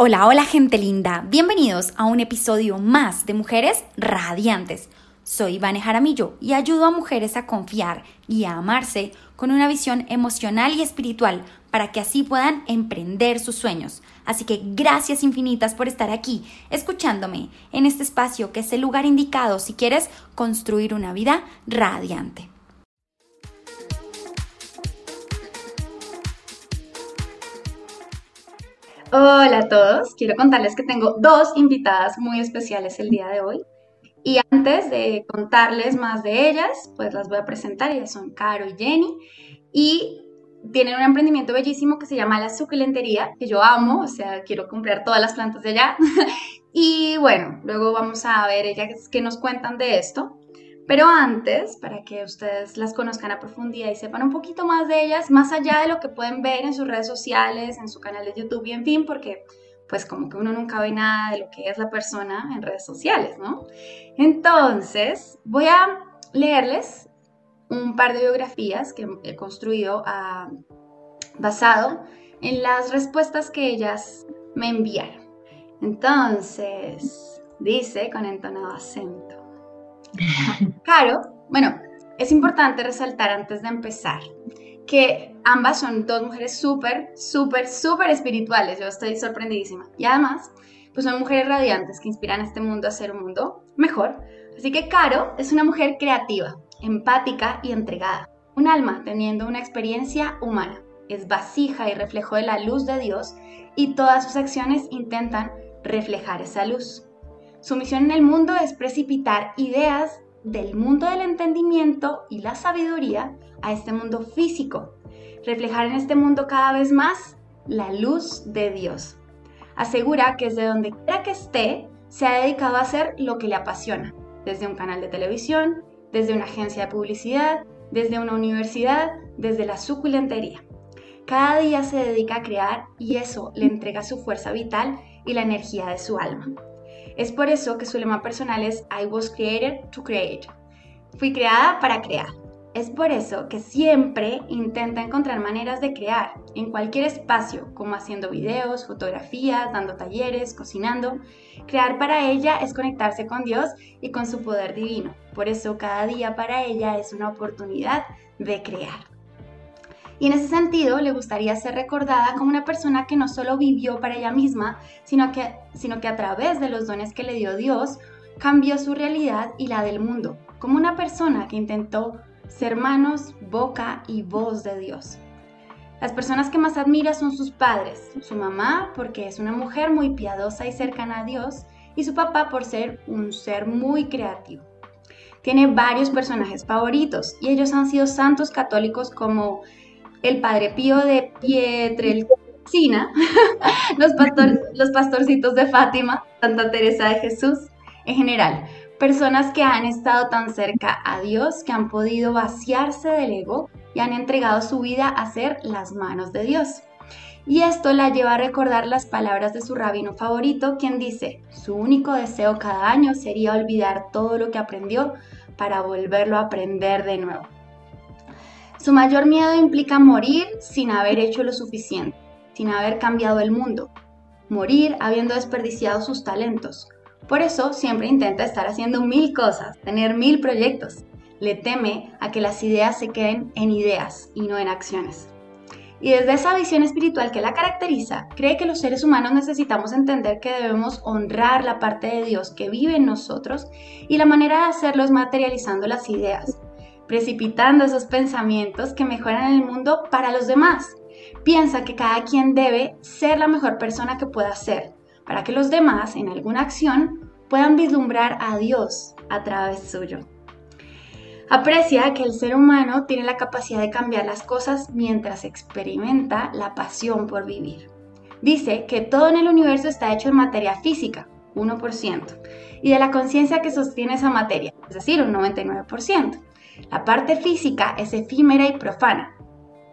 Hola, hola gente linda, bienvenidos a un episodio más de Mujeres Radiantes. Soy Vane Jaramillo y ayudo a mujeres a confiar y a amarse con una visión emocional y espiritual para que así puedan emprender sus sueños. Así que gracias infinitas por estar aquí, escuchándome en este espacio que es el lugar indicado si quieres construir una vida radiante. Hola a todos, quiero contarles que tengo dos invitadas muy especiales el día de hoy. Y antes de contarles más de ellas, pues las voy a presentar. Ellas son Caro y Jenny. Y tienen un emprendimiento bellísimo que se llama La Suculentería, que yo amo, o sea, quiero comprar todas las plantas de allá. y bueno, luego vamos a ver ellas qué nos cuentan de esto. Pero antes, para que ustedes las conozcan a profundidad y sepan un poquito más de ellas, más allá de lo que pueden ver en sus redes sociales, en su canal de YouTube y en fin, porque pues como que uno nunca ve nada de lo que es la persona en redes sociales, ¿no? Entonces, voy a leerles un par de biografías que he construido ah, basado en las respuestas que ellas me enviaron. Entonces, dice con entonado acento. Claro, bueno, es importante resaltar antes de empezar que ambas son dos mujeres súper, súper, súper espirituales. Yo estoy sorprendidísima. Y además, pues son mujeres radiantes que inspiran a este mundo a ser un mundo mejor. Así que Caro es una mujer creativa, empática y entregada. Un alma teniendo una experiencia humana. Es vasija y reflejo de la luz de Dios y todas sus acciones intentan reflejar esa luz. Su misión en el mundo es precipitar ideas del mundo del entendimiento y la sabiduría a este mundo físico, reflejar en este mundo cada vez más la luz de Dios. Asegura que desde donde quiera que esté, se ha dedicado a hacer lo que le apasiona, desde un canal de televisión, desde una agencia de publicidad, desde una universidad, desde la suculentería. Cada día se dedica a crear y eso le entrega su fuerza vital y la energía de su alma. Es por eso que su lema personal es I was created to create. Fui creada para crear. Es por eso que siempre intenta encontrar maneras de crear en cualquier espacio, como haciendo videos, fotografías, dando talleres, cocinando. Crear para ella es conectarse con Dios y con su poder divino. Por eso cada día para ella es una oportunidad de crear. Y en ese sentido, le gustaría ser recordada como una persona que no solo vivió para ella misma, sino que, sino que a través de los dones que le dio Dios, cambió su realidad y la del mundo, como una persona que intentó ser manos, boca y voz de Dios. Las personas que más admira son sus padres, su mamá porque es una mujer muy piadosa y cercana a Dios, y su papá por ser un ser muy creativo. Tiene varios personajes favoritos y ellos han sido santos católicos como el Padre Pío de Pietrelcina, los, los pastorcitos de Fátima, Santa Teresa de Jesús, en general, personas que han estado tan cerca a Dios que han podido vaciarse del ego y han entregado su vida a ser las manos de Dios. Y esto la lleva a recordar las palabras de su rabino favorito, quien dice, su único deseo cada año sería olvidar todo lo que aprendió para volverlo a aprender de nuevo. Su mayor miedo implica morir sin haber hecho lo suficiente, sin haber cambiado el mundo, morir habiendo desperdiciado sus talentos. Por eso siempre intenta estar haciendo mil cosas, tener mil proyectos. Le teme a que las ideas se queden en ideas y no en acciones. Y desde esa visión espiritual que la caracteriza, cree que los seres humanos necesitamos entender que debemos honrar la parte de Dios que vive en nosotros y la manera de hacerlo es materializando las ideas, precipitando esos pensamientos que mejoran el mundo para los demás. Piensa que cada quien debe ser la mejor persona que pueda ser, para que los demás en alguna acción puedan vislumbrar a Dios a través suyo. Aprecia que el ser humano tiene la capacidad de cambiar las cosas mientras experimenta la pasión por vivir. Dice que todo en el universo está hecho en materia física, 1%, y de la conciencia que sostiene esa materia, es decir, un 99%. La parte física es efímera y profana,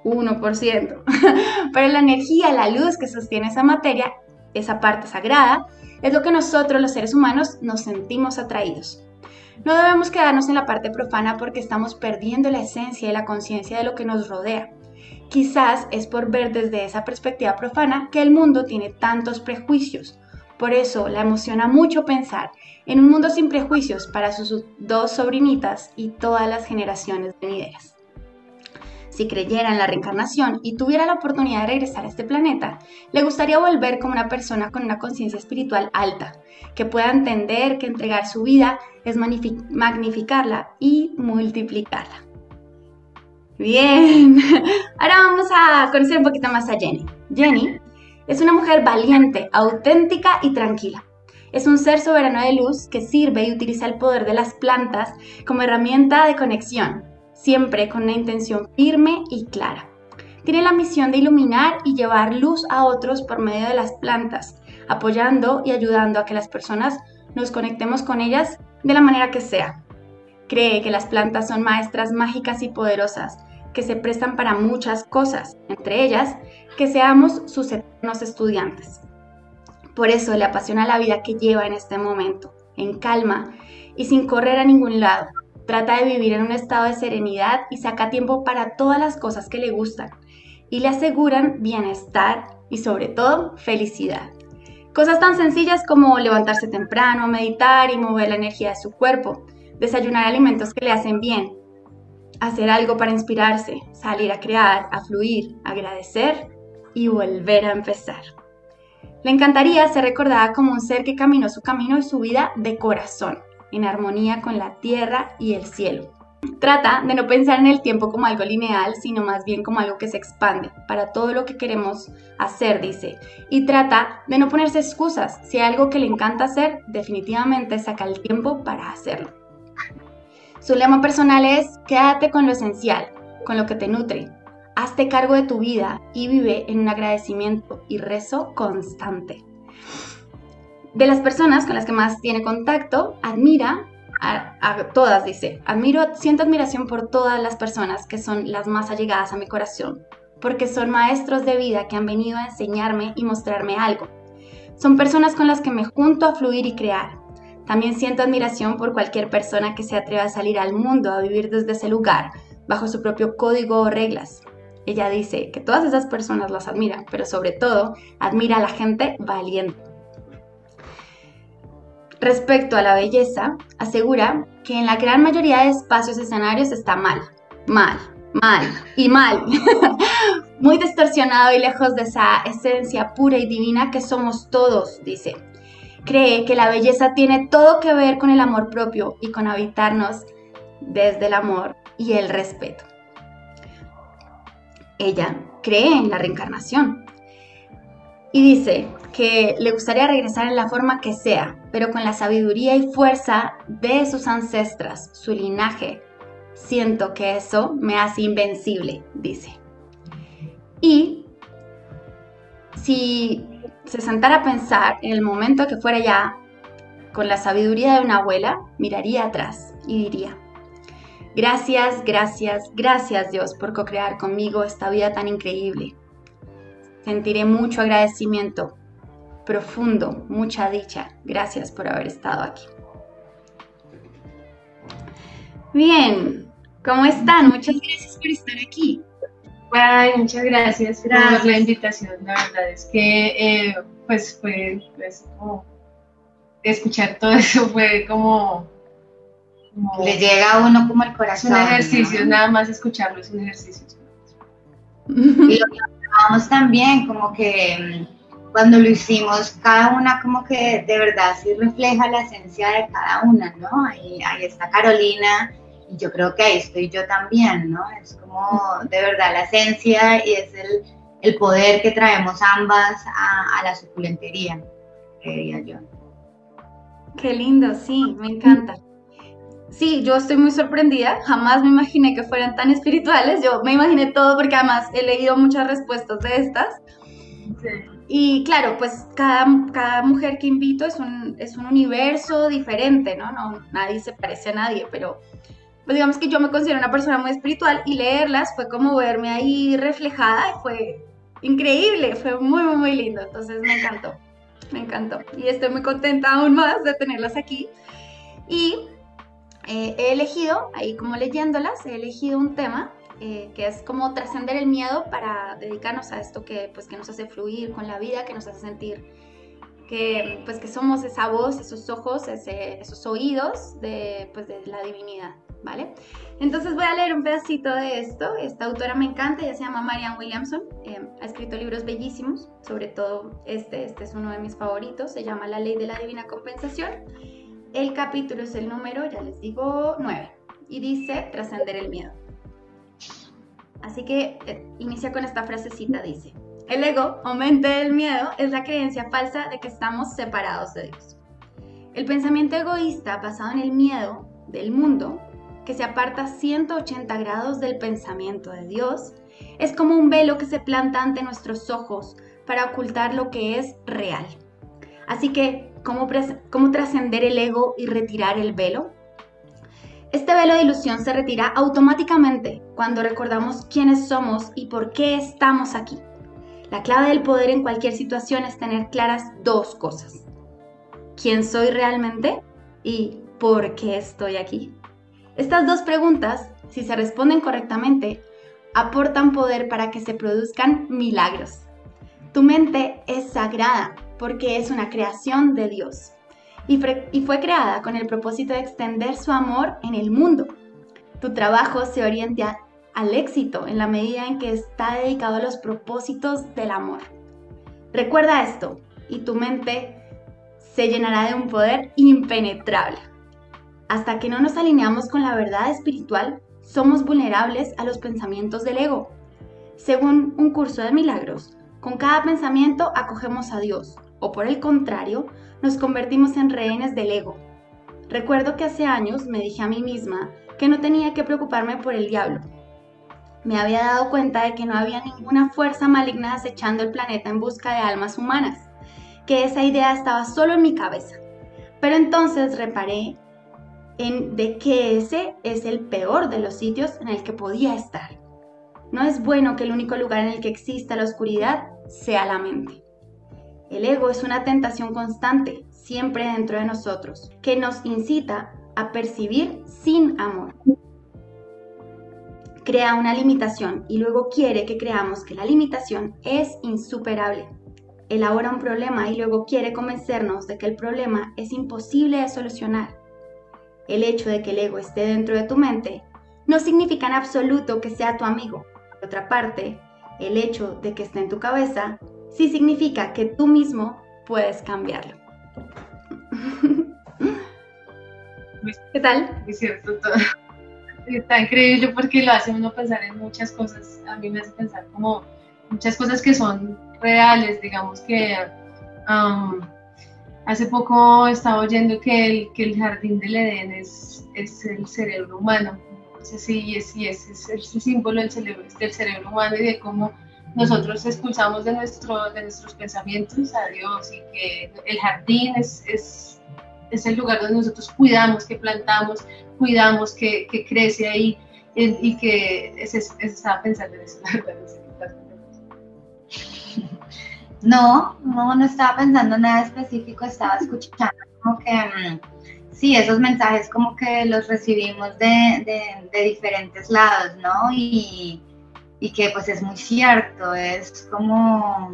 1%. Pero la energía, la luz que sostiene esa materia, esa parte sagrada, es lo que nosotros los seres humanos nos sentimos atraídos. No debemos quedarnos en la parte profana porque estamos perdiendo la esencia y la conciencia de lo que nos rodea. Quizás es por ver desde esa perspectiva profana que el mundo tiene tantos prejuicios. Por eso la emociona mucho pensar en un mundo sin prejuicios para sus dos sobrinitas y todas las generaciones venideras. Si creyera en la reencarnación y tuviera la oportunidad de regresar a este planeta, le gustaría volver como una persona con una conciencia espiritual alta, que pueda entender que entregar su vida es magnificarla y multiplicarla. Bien, ahora vamos a conocer un poquito más a Jenny. Jenny es una mujer valiente, auténtica y tranquila. Es un ser soberano de luz que sirve y utiliza el poder de las plantas como herramienta de conexión, siempre con una intención firme y clara. Tiene la misión de iluminar y llevar luz a otros por medio de las plantas, apoyando y ayudando a que las personas nos conectemos con ellas de la manera que sea. Cree que las plantas son maestras mágicas y poderosas que se prestan para muchas cosas, entre ellas que seamos sus eternos estudiantes. Por eso le apasiona la vida que lleva en este momento, en calma y sin correr a ningún lado. Trata de vivir en un estado de serenidad y saca tiempo para todas las cosas que le gustan y le aseguran bienestar y sobre todo felicidad. Cosas tan sencillas como levantarse temprano, meditar y mover la energía de su cuerpo, desayunar alimentos que le hacen bien, hacer algo para inspirarse, salir a crear, a fluir, agradecer y volver a empezar. Le encantaría ser recordada como un ser que caminó su camino y su vida de corazón, en armonía con la tierra y el cielo. Trata de no pensar en el tiempo como algo lineal, sino más bien como algo que se expande para todo lo que queremos hacer, dice. Y trata de no ponerse excusas. Si hay algo que le encanta hacer, definitivamente saca el tiempo para hacerlo. Su lema personal es, quédate con lo esencial, con lo que te nutre. Hazte cargo de tu vida y vive en un agradecimiento y rezo constante. De las personas con las que más tiene contacto, admira a, todas, dice, admiro, siento admiración por todas las personas que son las más allegadas a mi corazón, porque son maestros de vida que han venido a enseñarme y mostrarme algo. Son personas con las que me junto a fluir y crear. También siento admiración por cualquier persona que se atreva a salir al mundo a vivir desde ese lugar, bajo su propio código o reglas. Ella dice que todas esas personas las admira, pero sobre todo admira a la gente valiente. Respecto a la belleza, asegura que en la gran mayoría de espacios escenarios está mal, mal, mal y mal. Muy distorsionado y lejos de esa esencia pura y divina que somos todos, dice cree que la belleza tiene todo que ver con el amor propio y con habitarnos desde el amor y el respeto. Ella cree en la reencarnación y dice que le gustaría regresar en la forma que sea, pero con la sabiduría y fuerza de sus ancestras, su linaje. Siento que eso me hace invencible, dice. Y si se sentara a pensar en el momento que fuera ya con la sabiduría de una abuela, miraría atrás y diría, gracias, gracias, gracias Dios por co-crear conmigo esta vida tan increíble. Sentiré mucho agradecimiento, profundo, mucha dicha. Gracias por haber estado aquí. Bien, ¿cómo están? Muchas gracias por estar aquí. Ay, muchas gracias, por la invitación. La verdad es que, eh, pues, fue pues, escuchar todo eso fue como, Le llega a uno como el corazón. un ejercicio, nada más escucharlo es un ejercicio. Y lo que también, como que mm, cuando lo hicimos, cada una como que de verdad sí refleja la esencia de cada una, ¿no? Ahí, ahí está Carolina y yo creo que ahí estoy yo también, ¿no? Es como de verdad la esencia y es el, el poder que traemos ambas a, a la suculentería, creería yo. Qué lindo, sí, me encanta. Sí, yo estoy muy sorprendida, jamás me imaginé que fueran tan espirituales, yo me imaginé todo porque además he leído muchas respuestas de estas. Sí. Y claro, pues cada, cada mujer que invito es un, es un universo diferente, ¿no? ¿no? Nadie se parece a nadie, pero pues digamos que yo me considero una persona muy espiritual y leerlas fue como verme ahí reflejada y fue increíble, fue muy, muy, muy lindo. Entonces me encantó, me encantó. Y estoy muy contenta aún más de tenerlas aquí. Y eh, he elegido, ahí como leyéndolas, he elegido un tema eh, que es como trascender el miedo para dedicarnos a esto que, pues, que nos hace fluir con la vida, que nos hace sentir que, pues, que somos esa voz, esos ojos, esos oídos de, pues, de la divinidad, ¿vale? Entonces voy a leer un pedacito de esto. Esta autora me encanta, ella se llama Marianne Williamson, eh, ha escrito libros bellísimos, sobre todo este, este es uno de mis favoritos, se llama La ley de la divina compensación. El capítulo es el número, ya les digo, 9, y dice trascender el miedo. Así que eh, inicia con esta frasecita, dice, el ego o mente del miedo es la creencia falsa de que estamos separados de Dios. El pensamiento egoísta basado en el miedo del mundo, que se aparta 180 grados del pensamiento de Dios, es como un velo que se planta ante nuestros ojos para ocultar lo que es real. Así que, ¿cómo, trascender el ego y retirar el velo? Este velo de ilusión se retira automáticamente cuando recordamos quiénes somos y por qué estamos aquí. La clave del poder en cualquier situación es tener claras dos cosas. ¿Quién soy realmente? ¿Y por qué estoy aquí? Estas dos preguntas, si se responden correctamente, aportan poder para que se produzcan milagros. Tu mente es sagrada porque es una creación de Dios y, fue creada con el propósito de extender su amor en el mundo. Tu trabajo se orienta al éxito en la medida en que está dedicado a los propósitos del amor. Recuerda esto y tu mente se llenará de un poder impenetrable. Hasta que no nos alineamos con la verdad espiritual, somos vulnerables a los pensamientos del ego. Según un curso de milagros, con cada pensamiento acogemos a Dios, o por el contrario, nos convertimos en rehenes del ego. Recuerdo que hace años me dije a mí misma que no tenía que preocuparme por el diablo. Me había dado cuenta de que no había ninguna fuerza maligna acechando el planeta en busca de almas humanas, que esa idea estaba solo en mi cabeza. Pero entonces reparé en de que ese es el peor de los sitios en el que podía estar. No es bueno que el único lugar en el que exista la oscuridad sea la mente. El ego es una tentación constante, siempre dentro de nosotros, que nos incita a percibir sin amor. Crea una limitación y luego quiere que creamos que la limitación es insuperable. Elabora un problema y luego quiere convencernos de que el problema es imposible de solucionar. El hecho de que el ego esté dentro de tu mente no significa en absoluto que sea tu amigo. Por otra parte, el hecho de que esté en tu cabeza sí significa que tú mismo puedes cambiarlo. ¿Qué tal? Es cierto, todo. Está increíble porque lo hace uno pensar en muchas cosas. A mí me hace pensar como muchas cosas que son reales, digamos que um, hace poco estaba oyendo que el, que el jardín del Edén es, es el cerebro humano. Sí, sí, es, es, el símbolo del cerebro, del cerebro humano y de cómo nosotros expulsamos de, nuestro, de nuestros pensamientos a Dios y que el jardín es, es, es el lugar donde nosotros cuidamos, que plantamos, cuidamos, que, que crece ahí y, que es, estaba pensando en eso, No, no, no estaba pensando nada específico, estaba escuchando como que mm, sí, esos mensajes como que los recibimos de, de, de diferentes lados, ¿no? Y, y que pues es muy cierto, es como,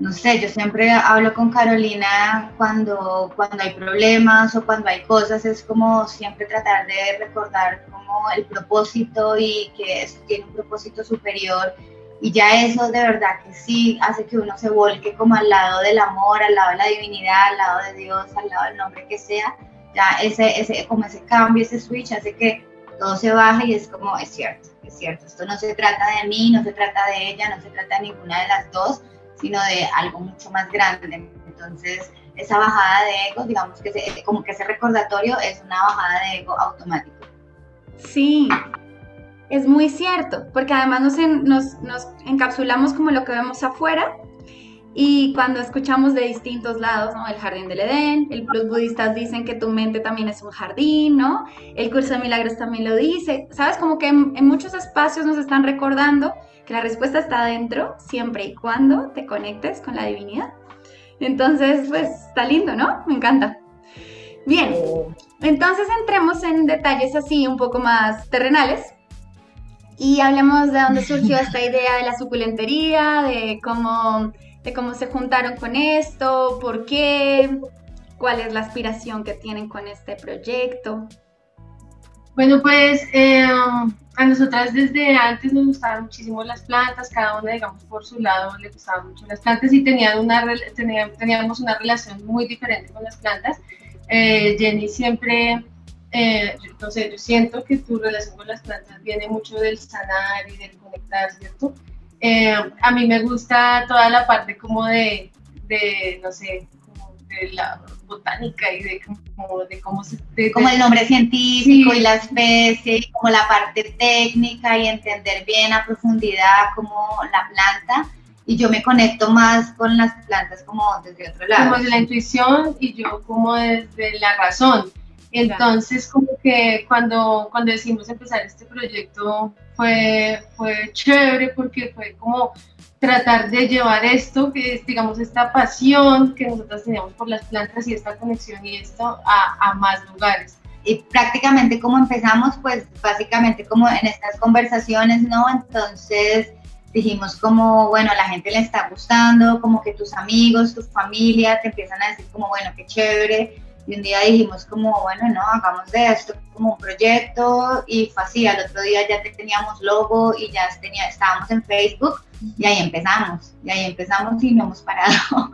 no sé, yo siempre hablo con Carolina cuando, cuando hay problemas o cuando hay cosas, es como siempre tratar de recordar como el propósito y que eso tiene un propósito superior. Y ya eso de verdad que sí hace que uno se volque como al lado del amor, al lado de la divinidad, al lado de Dios, al lado del nombre que sea, ya ese, ese, como ese cambio, ese switch hace que todo se baje y es como, es cierto, es cierto, esto no se trata de mí, no se trata de ella, no se trata de ninguna de las dos, sino de algo mucho más grande. Entonces, esa bajada de ego, digamos que como que ese recordatorio es una bajada de ego automático. Sí, es muy cierto, porque además nos, nos, nos encapsulamos como lo que vemos afuera y cuando escuchamos de distintos lados, ¿no? El jardín del Edén, el, los budistas dicen que tu mente también es un jardín, ¿no? El curso de milagros también lo dice. ¿Sabes? Como que en, muchos espacios nos están recordando que la respuesta está adentro siempre y cuando te conectes con la divinidad. Entonces, pues está lindo, ¿no? Me encanta. Bien, entonces entremos en detalles así un poco más terrenales. y hablemos de dónde surgió esta idea de la suculentería, de cómo, de cómo se juntaron con esto, por qué, cuál es la aspiración que tienen con este proyecto. Bueno, pues eh, a nosotras desde antes nos gustaban muchísimo las plantas, cada una, digamos, por su lado le gustaban mucho las plantas y tenían una, teníamos una relación muy diferente con las plantas. Eh, Jenny siempre eh, no sé, yo siento que tu relación con las plantas viene mucho del sanar y del conectar, ¿cierto? Eh, a mí me gusta toda la parte como de, de no sé, como de la botánica y de, como, de cómo se... como el nombre científico y la especie, y como la parte técnica y entender bien a profundidad como la planta. Y yo me conecto más con las plantas como desde otro lado. Como desde la intuición y yo como desde la razón. Entonces, como que cuando, cuando decidimos empezar este proyecto fue, fue chévere porque fue como tratar de llevar esto, que es, digamos, esta pasión que nosotros teníamos por las plantas y esta conexión y esto a, a más lugares. Y prácticamente como empezamos, pues básicamente como en estas conversaciones, ¿no? Entonces dijimos como, bueno, a la gente le está gustando, como que tus amigos, tu familia te empiezan a decir como, bueno, qué chévere, y un día dijimos como, bueno, no, hagamos de esto como un proyecto y fue así, al otro día ya teníamos logo y ya tenía, estábamos en Facebook y ahí empezamos, y ahí empezamos y no hemos parado.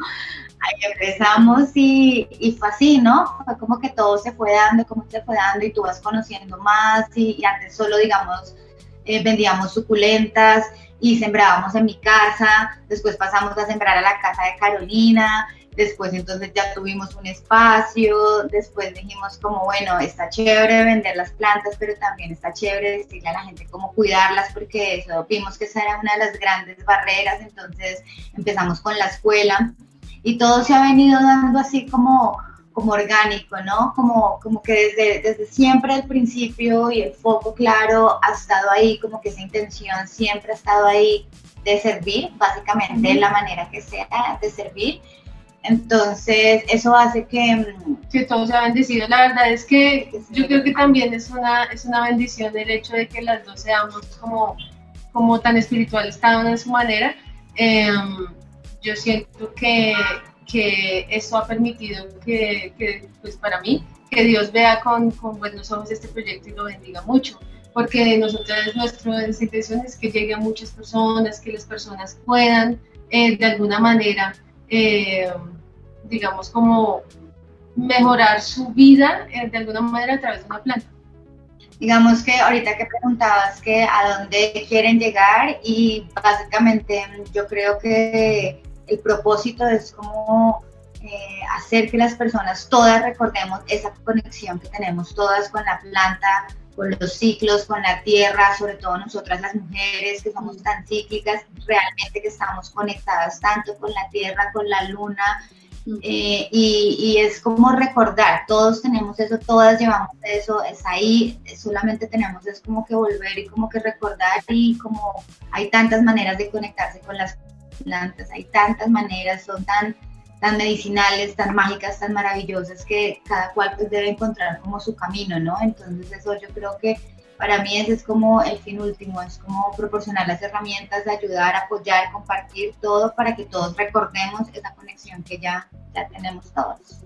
ahí empezamos y, y, fue así, ¿no? Fue como que todo se fue dando, como se fue dando y tú vas conociendo más y, antes solo, digamos, eh, vendíamos suculentas y sembrábamos en mi casa, después pasamos a sembrar a la casa de Carolina después entonces ya tuvimos un espacio, después dijimos como, bueno, está chévere vender las plantas, pero también está chévere decirle a la gente cómo cuidarlas, porque eso vimos que esa era una de las grandes barreras, entonces empezamos con la escuela y todo se ha venido dando así como como orgánico, ¿no? Como, como que desde, desde siempre el principio y el foco claro ha estado ahí, como que esa intención siempre ha estado ahí de servir, básicamente de la manera que sea de servir entonces, eso hace que, mm, que todo sea bendecido. La verdad es que yo creo que también es una, es una bendición el hecho de que las dos seamos como, como tan espirituales cada una en su manera. Em, yo siento que, que eso ha permitido que, que, pues para mí, que Dios vea con, con buenos ojos este proyecto y lo bendiga mucho porque nosotros nuestra intención es que llegue a muchas personas, que las personas puedan eh, de alguna manera eh, digamos, como mejorar su vida eh, de alguna manera a través de una planta. Digamos que ahorita que preguntabas que a dónde quieren llegar y básicamente yo creo que el propósito es como eh, hacer que las personas todas recordemos esa conexión que tenemos todas con la planta, con los ciclos, con la tierra, sobre todo nosotras las mujeres que somos tan cíclicas, realmente que estamos conectadas tanto con la tierra, con la luna, eh, y, es como recordar, todos tenemos eso, todas llevamos eso, es ahí, solamente tenemos es como que volver y como que recordar y como hay tantas maneras de conectarse con las plantas, hay tantas maneras, son tan, tan medicinales, tan mágicas, tan maravillosas que cada cual pues debe encontrar como su camino, ¿no? Entonces eso yo creo que para mí ese es como el fin último, es como proporcionar las herramientas, de ayudar, apoyar, compartir todo para que todos recordemos esa conexión que ya, ya tenemos todos.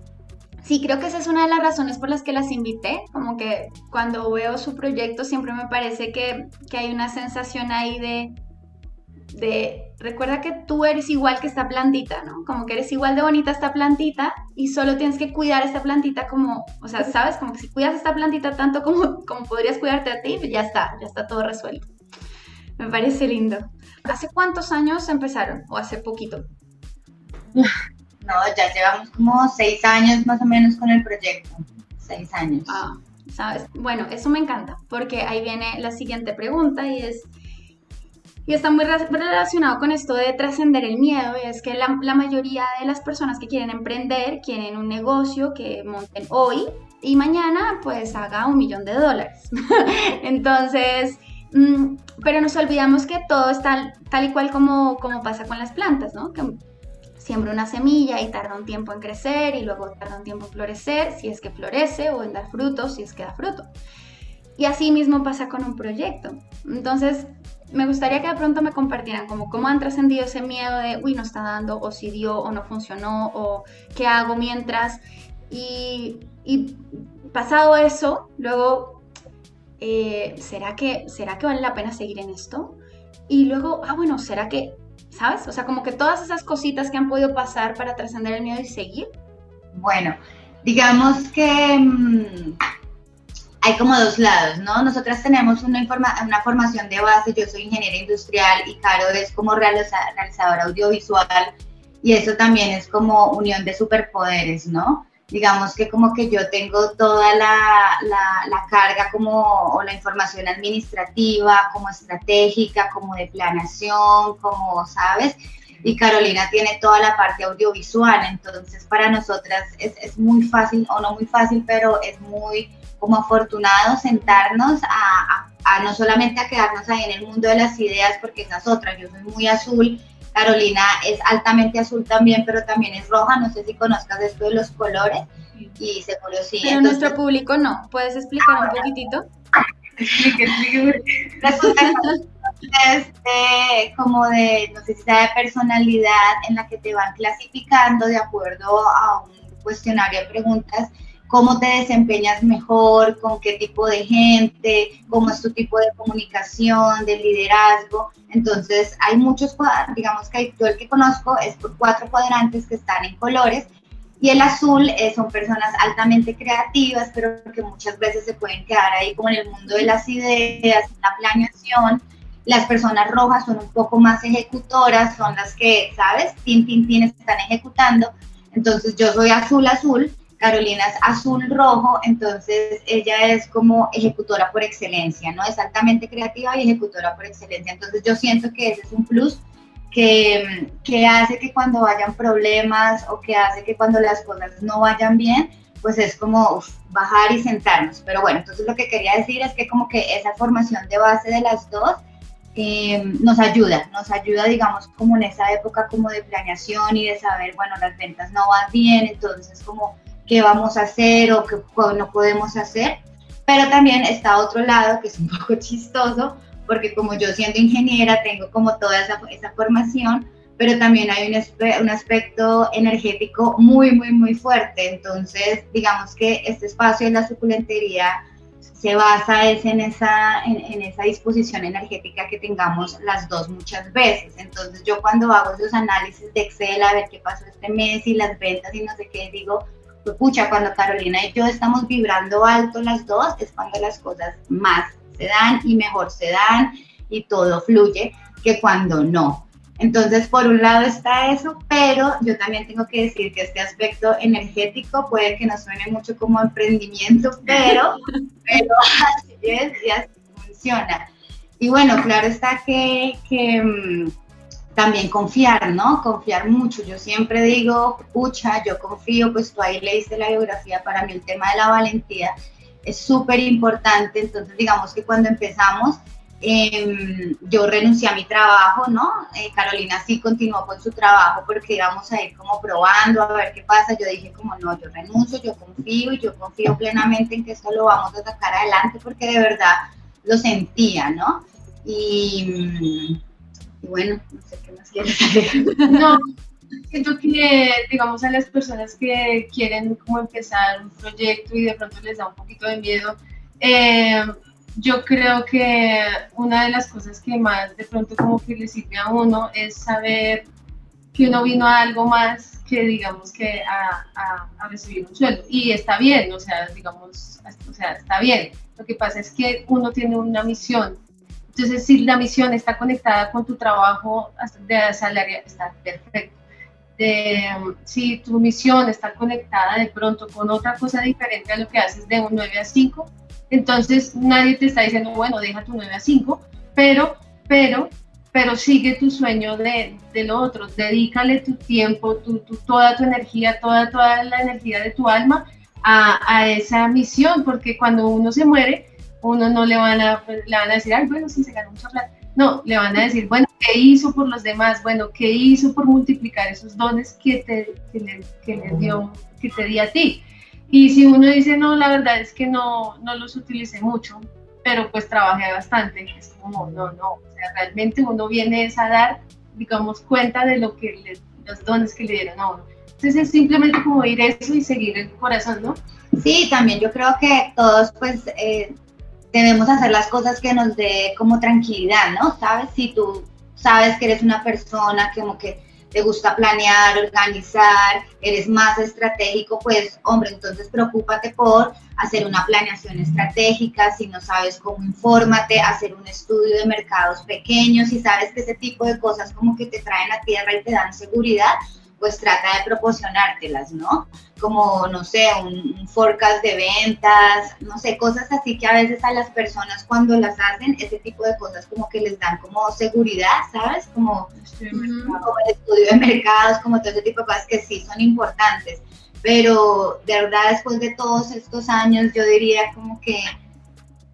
Sí, creo que esa es una de las razones por las que las invité, como que cuando veo su proyecto siempre me parece que, que hay una sensación ahí de, de, recuerda que tú eres igual que esta plantita, ¿no? Como que eres igual de bonita esta plantita y solo tienes que cuidar esta plantita como, o sea, ¿sabes? Como que si cuidas esta plantita tanto como, como podrías cuidarte a ti, pues ya está, ya está todo resuelto. Me parece lindo. ¿Hace cuántos años empezaron o hace poquito? No, ya llevamos como seis años más o menos con el proyecto. Seis años. Ah, ¿sabes? Bueno, eso me encanta porque ahí viene la siguiente pregunta y es y está muy relacionado con esto de trascender el miedo, y es que la, mayoría de las personas que quieren emprender quieren un negocio que monten hoy y mañana pues haga un millón de dólares. Entonces, mm, pero nos olvidamos que todo está tal y cual como, como pasa con las plantas, ¿no? Que siembra una semilla y tarda un tiempo en crecer y luego tarda un tiempo en florecer, si es que florece, o en dar frutos, si es que da fruto. Y así mismo pasa con un proyecto. Entonces, me gustaría que de pronto me compartieran como cómo han trascendido ese miedo de, uy, no está dando, o si dio, o no funcionó, o qué hago mientras. Y, y pasado eso, luego, eh, ¿será, que, ¿será que vale la pena seguir en esto? Y luego, ah, bueno, ¿será que, sabes? O sea, como que todas esas cositas que han podido pasar para trascender el miedo y seguir. Bueno, digamos que... Mm, hay como dos lados, ¿no? Nosotras tenemos una, una formación de base, yo soy ingeniera industrial y Caro es como realizadora audiovisual y eso también es como unión de superpoderes, ¿no? Digamos que como que yo tengo toda la, la, carga como, o la información administrativa, como estratégica, como de planeación, como, ¿sabes? y Carolina tiene toda la parte audiovisual, entonces para nosotras es, es, muy fácil, o no muy fácil, pero es muy como afortunados sentarnos a, a, no solamente a quedarnos ahí en el mundo de las ideas, porque esas otras, yo soy muy azul, Carolina es altamente azul también, pero también es roja, no sé si conozcas esto de los colores, y seguro sí. Pero nuestro público no, ¿puedes explicar un poquitito? Explique, explique. es como de, no sé si sea de personalidad, en la que te van clasificando de acuerdo a un cuestionario de preguntas cómo te desempeñas mejor, con qué tipo de gente, cómo es tu tipo de comunicación, de liderazgo. Entonces, hay muchos, digamos que yo el que conozco es por cuatro cuadrantes que están en colores. Y el azul eh, son personas altamente creativas, pero que muchas veces se pueden quedar ahí como en el mundo de las ideas, la planeación. Las personas rojas son un poco más ejecutoras, son las que, ¿sabes? Tin, tin, tin, están ejecutando. Entonces yo soy azul, azul, Carolina es azul rojo, entonces ella es como ejecutora por excelencia, ¿no? Es altamente creativa y ejecutora por excelencia. Entonces yo siento que ese es un plus que, que hace que cuando vayan problemas o que hace que cuando las cosas no vayan bien, pues es como bajar y sentarnos. Pero bueno, entonces lo que quería decir es que como que esa formación de base de las dos eh, nos ayuda, nos ayuda, digamos, como en esa época como de planeación y de saber, bueno, las ventas no van bien, entonces como qué vamos a hacer o qué no podemos hacer. Pero también está otro lado que es un poco chistoso, porque como yo siendo ingeniera tengo como toda esa, esa formación, pero también hay un, un, aspecto energético muy, muy, muy fuerte. Entonces, digamos que este espacio de la suculentería se basa es en esa, en, en, esa disposición energética que tengamos las dos muchas veces. Entonces yo cuando hago esos análisis de Excel a ver qué pasó este mes y las ventas y no sé qué, digo, pucha, cuando Carolina y yo estamos vibrando alto las dos, es cuando las cosas más se dan y mejor se dan y todo fluye que cuando no. Entonces, por un lado está eso, pero yo también tengo que decir que este aspecto energético puede que no suene mucho como emprendimiento, pero, pero así es y así funciona. Y bueno, claro está que, que mm, también confiar, ¿no? Confiar mucho. Yo siempre digo, pucha, yo confío, pues tú ahí leíste la biografía, para mí el tema de la valentía es súper importante, entonces digamos que cuando empezamos, em, yo renuncié a mi trabajo, ¿no? Eh, Carolina sí continuó con su trabajo porque íbamos a ir como probando a ver qué pasa. Yo dije como no, yo renuncio, yo confío y yo confío plenamente en que esto lo vamos a sacar adelante porque de verdad lo sentía, ¿no? Y y bueno, no sé qué más quieres. No, siento que, digamos, a las personas que quieren como empezar un proyecto y de pronto les da un poquito de miedo, eh, yo creo que una de las cosas que más de pronto como que le sirve a uno es saber que uno vino a algo más que digamos que a, a, a, recibir un sueldo. Y está bien, o sea, digamos, o sea, está bien. Lo que pasa es que uno tiene una misión entonces, si la misión está conectada con tu trabajo de salaria, está perfecto. si tu misión está conectada de pronto con otra cosa diferente a lo que haces de un 9 a 5, entonces nadie te está diciendo, bueno, deja tu 9 a 5, pero, pero, pero sigue tu sueño de, de lo otro, dedícale tu tiempo, tu, toda tu energía, toda, toda la energía de tu alma a esa misión, porque cuando uno se muere, uno no le van a, pues, le van a decir, ay, bueno, sí, se ganó mucha plata. No, le van a decir, bueno, ¿qué hizo por los demás? Bueno, ¿qué hizo por multiplicar esos dones que te, que le, que le dio, que te di a ti? Y si uno dice, no, la verdad es que no, no los utilicé mucho, pero pues trabajé bastante. Es como, no, no, o sea, realmente uno viene a dar, digamos, cuenta de lo que le, los dones que le dieron a uno. Entonces es simplemente como ir eso y seguir el corazón, ¿no? Sí, también yo creo que todos pues eh, debemos hacer las cosas que nos dé como tranquilidad, ¿no? Sabes, si tú sabes que eres una persona que como que te gusta planear, organizar, eres más estratégico, pues hombre, entonces preocúpate por hacer una planeación estratégica, si no sabes cómo infórmate, hacer un estudio de mercados pequeños, si sabes que ese tipo de cosas como que te traen a tierra y te dan seguridad, pues trata de proporcionártelas, ¿no? Como, no sé, un, forecast de ventas, no sé, cosas así que a veces a las personas cuando las hacen, ese tipo de cosas como que les dan como seguridad, ¿sabes? Como, como el estudio de mercados, como todo ese tipo de cosas que sí son importantes. Pero de verdad, después de todos estos años, yo diría como que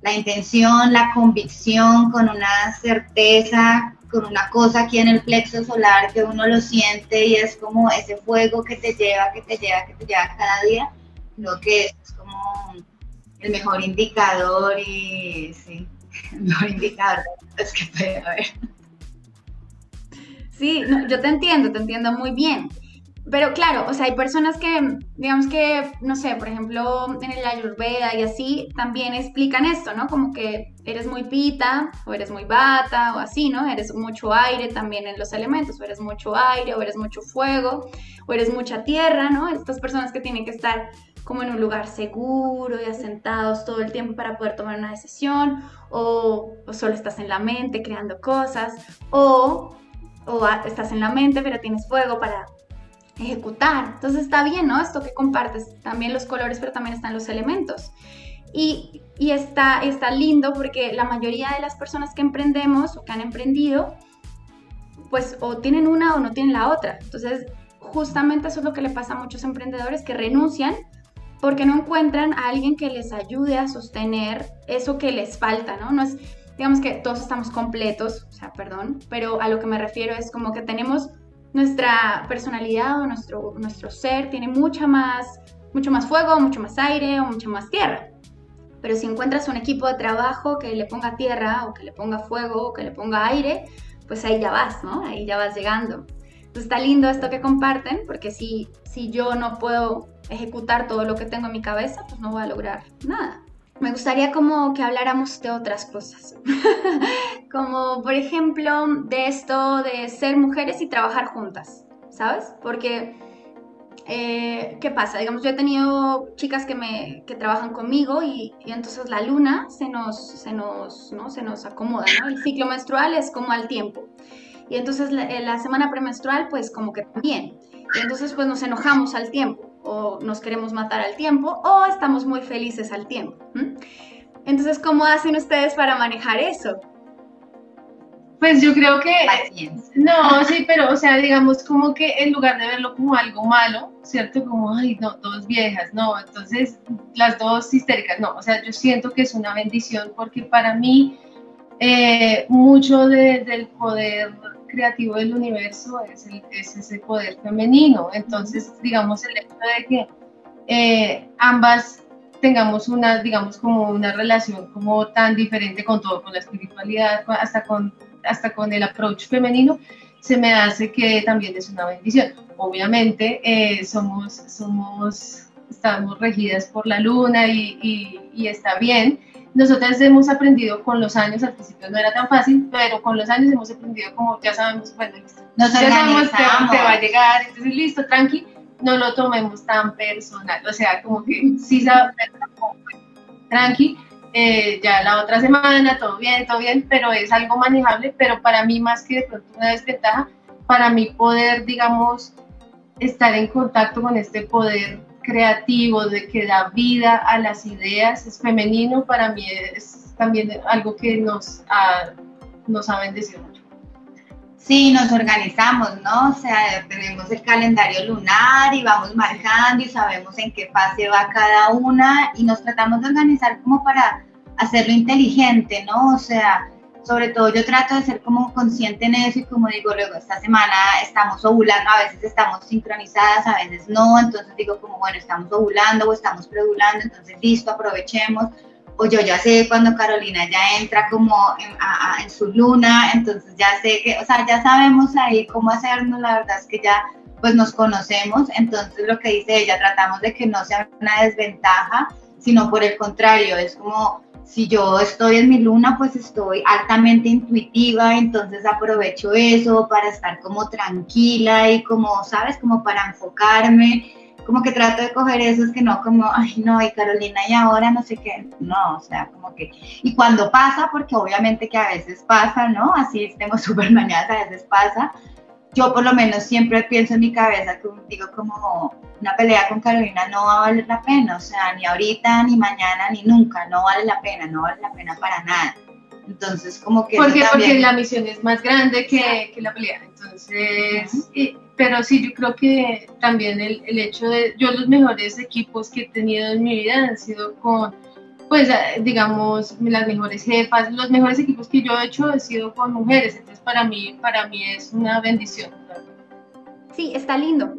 la intención, la convicción, con una certeza con una cosa aquí en el plexo solar que uno lo siente y es como ese fuego que te lleva, que te lleva, que te lleva cada día, lo que es como el mejor indicador y sí, el mejor indicador es que puede haber. Sí, yo te entiendo, te entiendo muy bien. Pero claro, o sea, hay personas que, digamos que, no sé, por ejemplo, en el Ayurveda y así, también explican esto, ¿no? Como que eres muy pita, o eres muy bata, o así, ¿no? Eres mucho aire también en los elementos, o eres mucho aire, o eres mucho fuego, o eres mucha tierra, ¿no? Estas personas que tienen que estar como en un lugar seguro y asentados todo el tiempo para poder tomar una decisión, o, o solo estás en la mente creando cosas, o, o estás en la mente pero tienes fuego para ejecutar. Entonces está bien, ¿no? Esto que compartes, también los colores, pero también están los elementos. Y, y está, está lindo porque la mayoría de las personas que emprendemos o que han emprendido, pues o tienen una o no tienen la otra. Entonces, justamente eso es lo que le pasa a muchos emprendedores que renuncian porque no encuentran a alguien que les ayude a sostener eso que les falta, ¿no? No es, digamos que todos estamos completos, o sea, perdón, pero a lo que me refiero es como que tenemos nuestra personalidad o nuestro, nuestro ser tiene mucha más, mucho más fuego, mucho más aire o mucha más tierra. Pero si encuentras un equipo de trabajo que le ponga tierra o que le ponga fuego o que le ponga aire, pues ahí ya vas, ¿no? Ahí ya vas llegando. Entonces está lindo esto que comparten, porque si, si yo no puedo ejecutar todo lo que tengo en mi cabeza, pues no voy a lograr nada me gustaría como que habláramos de otras cosas, como por ejemplo de esto de ser mujeres y trabajar juntas, ¿sabes? Porque, eh, ¿qué pasa? Digamos, yo he tenido chicas que, me, que trabajan conmigo y, entonces la luna se nos, se, nos, ¿no? se nos acomoda. El ciclo menstrual es como al tiempo. Y entonces la, la semana premenstrual, pues como que también. Y entonces pues nos enojamos al tiempo o nos queremos matar al tiempo o estamos muy felices al tiempo. Entonces, ¿cómo hacen ustedes para manejar eso? Pues yo creo que... No, sí, pero, o sea, digamos como que en lugar de verlo como algo malo, ¿cierto? Como, ay, no, dos viejas, no, entonces las dos histéricas, no, o sea, yo siento que es una bendición porque para mí eh, mucho del poder creativo del universo es, ese poder femenino. Entonces, digamos, el hecho de que eh, ambas tengamos una, digamos, como una relación como tan diferente con todo, con la espiritualidad, hasta con, hasta con el approach femenino, se me hace que también es una bendición. Obviamente, eh, somos, somos, estamos regidas por la luna y, y, y está bien, nosotras hemos aprendido con los años, al principio no era tan fácil, pero con los años hemos aprendido como ya sabemos, bueno, listo, ya sabemos que te va a llegar, entonces listo, tranqui, no lo tomemos tan personal, o sea, como que sí sabemos, tranqui, eh, ya la otra semana, todo bien, todo bien, pero es algo manejable, pero para mí más que de pronto una desventaja, para mí poder, digamos, estar en contacto con este poder creativo, de que da vida a las ideas, es femenino, para mí es también algo que nos ha, nos ha bendecido mucho. Sí, nos organizamos, ¿no? O sea, tenemos el calendario lunar y vamos marcando y sabemos en qué fase va cada una y nos tratamos de organizar como para hacerlo inteligente, ¿no? O sea, sobre todo yo trato de ser como consciente en eso y como digo, luego esta semana estamos ovulando, a veces estamos sincronizadas, a veces no, entonces digo como, bueno, estamos ovulando o estamos predulando, entonces listo, aprovechemos. o yo ya sé cuando Carolina ya entra como en, su luna, entonces ya sé que, o sea, ya sabemos ahí cómo hacernos, la verdad es que ya pues nos conocemos, entonces lo que dice ella, tratamos de que no sea una desventaja, sino por el contrario, es como si yo estoy en mi luna, pues estoy altamente intuitiva, entonces aprovecho eso para estar como tranquila y como, ¿sabes? Como para enfocarme como que trato de coger esos que no como, ay no, y Carolina y ahora no sé qué, no, o sea, como que, y cuando pasa, porque obviamente que a veces pasa, ¿no? Así estemos súper mañanas, a veces pasa, yo por lo menos siempre pienso en mi cabeza, que digo como, una pelea con Carolina no va a valer la pena, o sea, ni ahorita, ni mañana, ni nunca, no vale la pena, no vale la pena para nada. Entonces, como que... Porque, porque la misión es más grande que, que la pelea. Entonces, pero sí, yo creo que también el, el, hecho de, yo los mejores equipos que he tenido en mi vida han sido con, pues, eh, digamos, las mejores jefas, los mejores equipos que yo he hecho han sido con mujeres, entonces para mí, para mí es una bendición. Sí, está lindo.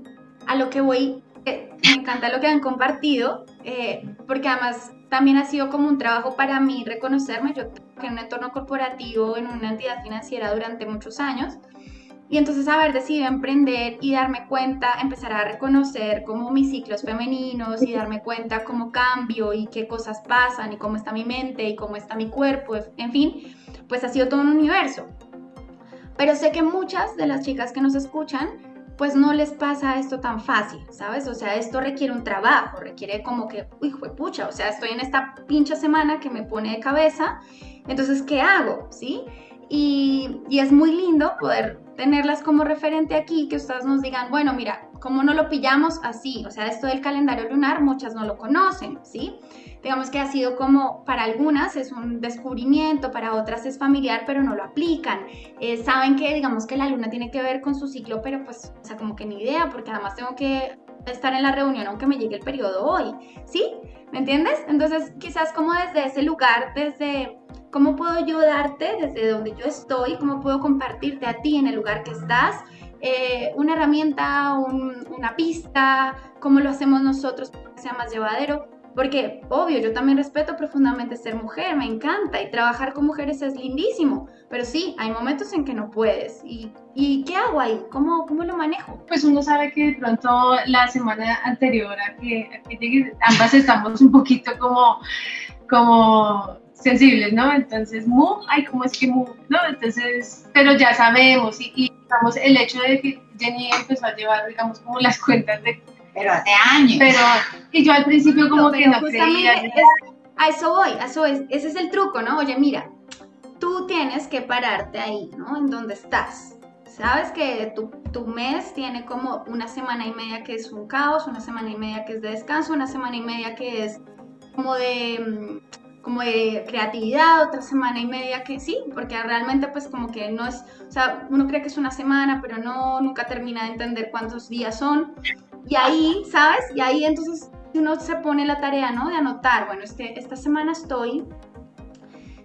A lo que voy, eh, me encanta lo que han compartido, eh, porque además también ha sido como un trabajo para mí reconocerme. Yo trabajé en un entorno corporativo, en una entidad financiera durante muchos años, y entonces haber decidido emprender y darme cuenta, empezar a reconocer como mis ciclos femeninos y darme cuenta cómo cambio y qué cosas pasan y cómo está mi mente y cómo está mi cuerpo, en fin, pues ha sido todo un universo. Pero sé que muchas de las chicas que nos escuchan, pues no les pasa esto tan fácil, ¿sabes? O sea, esto requiere un trabajo, requiere como que, uy, pucha, o sea, estoy en esta pincha semana que me pone de cabeza, entonces, ¿qué hago? ¿Sí? Y, y es muy lindo poder tenerlas como referente aquí, que ustedes nos digan, bueno, mira, ¿cómo no lo pillamos así? O sea, esto del calendario lunar, muchas no lo conocen, ¿sí? Digamos que ha sido como, para algunas es un descubrimiento, para otras es familiar, pero no lo aplican. Eh, saben que, digamos que la luna tiene que ver con su ciclo, pero pues, o sea, como que ni idea, porque además tengo que estar en la reunión aunque me llegue el periodo hoy, ¿sí? ¿Me entiendes? Entonces, quizás como desde ese lugar, desde ¿Cómo puedo yo darte desde donde yo estoy? ¿Cómo puedo compartirte a ti en el lugar que estás? Eh, una herramienta, una pista, cómo lo hacemos nosotros para que sea más llevadero. Porque, obvio, yo también respeto profundamente ser mujer, me encanta y trabajar con mujeres es lindísimo, pero sí, hay momentos en que no puedes. ¿Y, y qué hago ahí? ¿Cómo, ¿Cómo lo manejo? Pues uno sabe que de pronto la semana anterior a que, a que ambas estamos un poquito como, como sensibles, ¿no? Entonces, mu, ay, ¿cómo es que mu? ¿No? Entonces, pero ya sabemos y, y digamos, el hecho de que Jenny empezó a llevar, digamos, como las cuentas de... Pero hace años. Pero, y yo al principio como que no creía. a eso voy, a eso es, ese es el truco, ¿no? Oye, mira, tú tienes que pararte ahí, ¿no? En donde estás. Sabes que tu, tu, mes tiene como una semana y media que es un caos, una semana y media que es de descanso, una semana y media que es como de mm, como de creatividad, otra semana y media que sí, porque realmente pues como que no es, o sea, uno cree que es una semana, pero no, nunca termina de entender cuántos días son. Y ahí, ¿sabes? Y ahí entonces uno se pone la tarea, ¿no? De anotar, bueno, es que esta semana estoy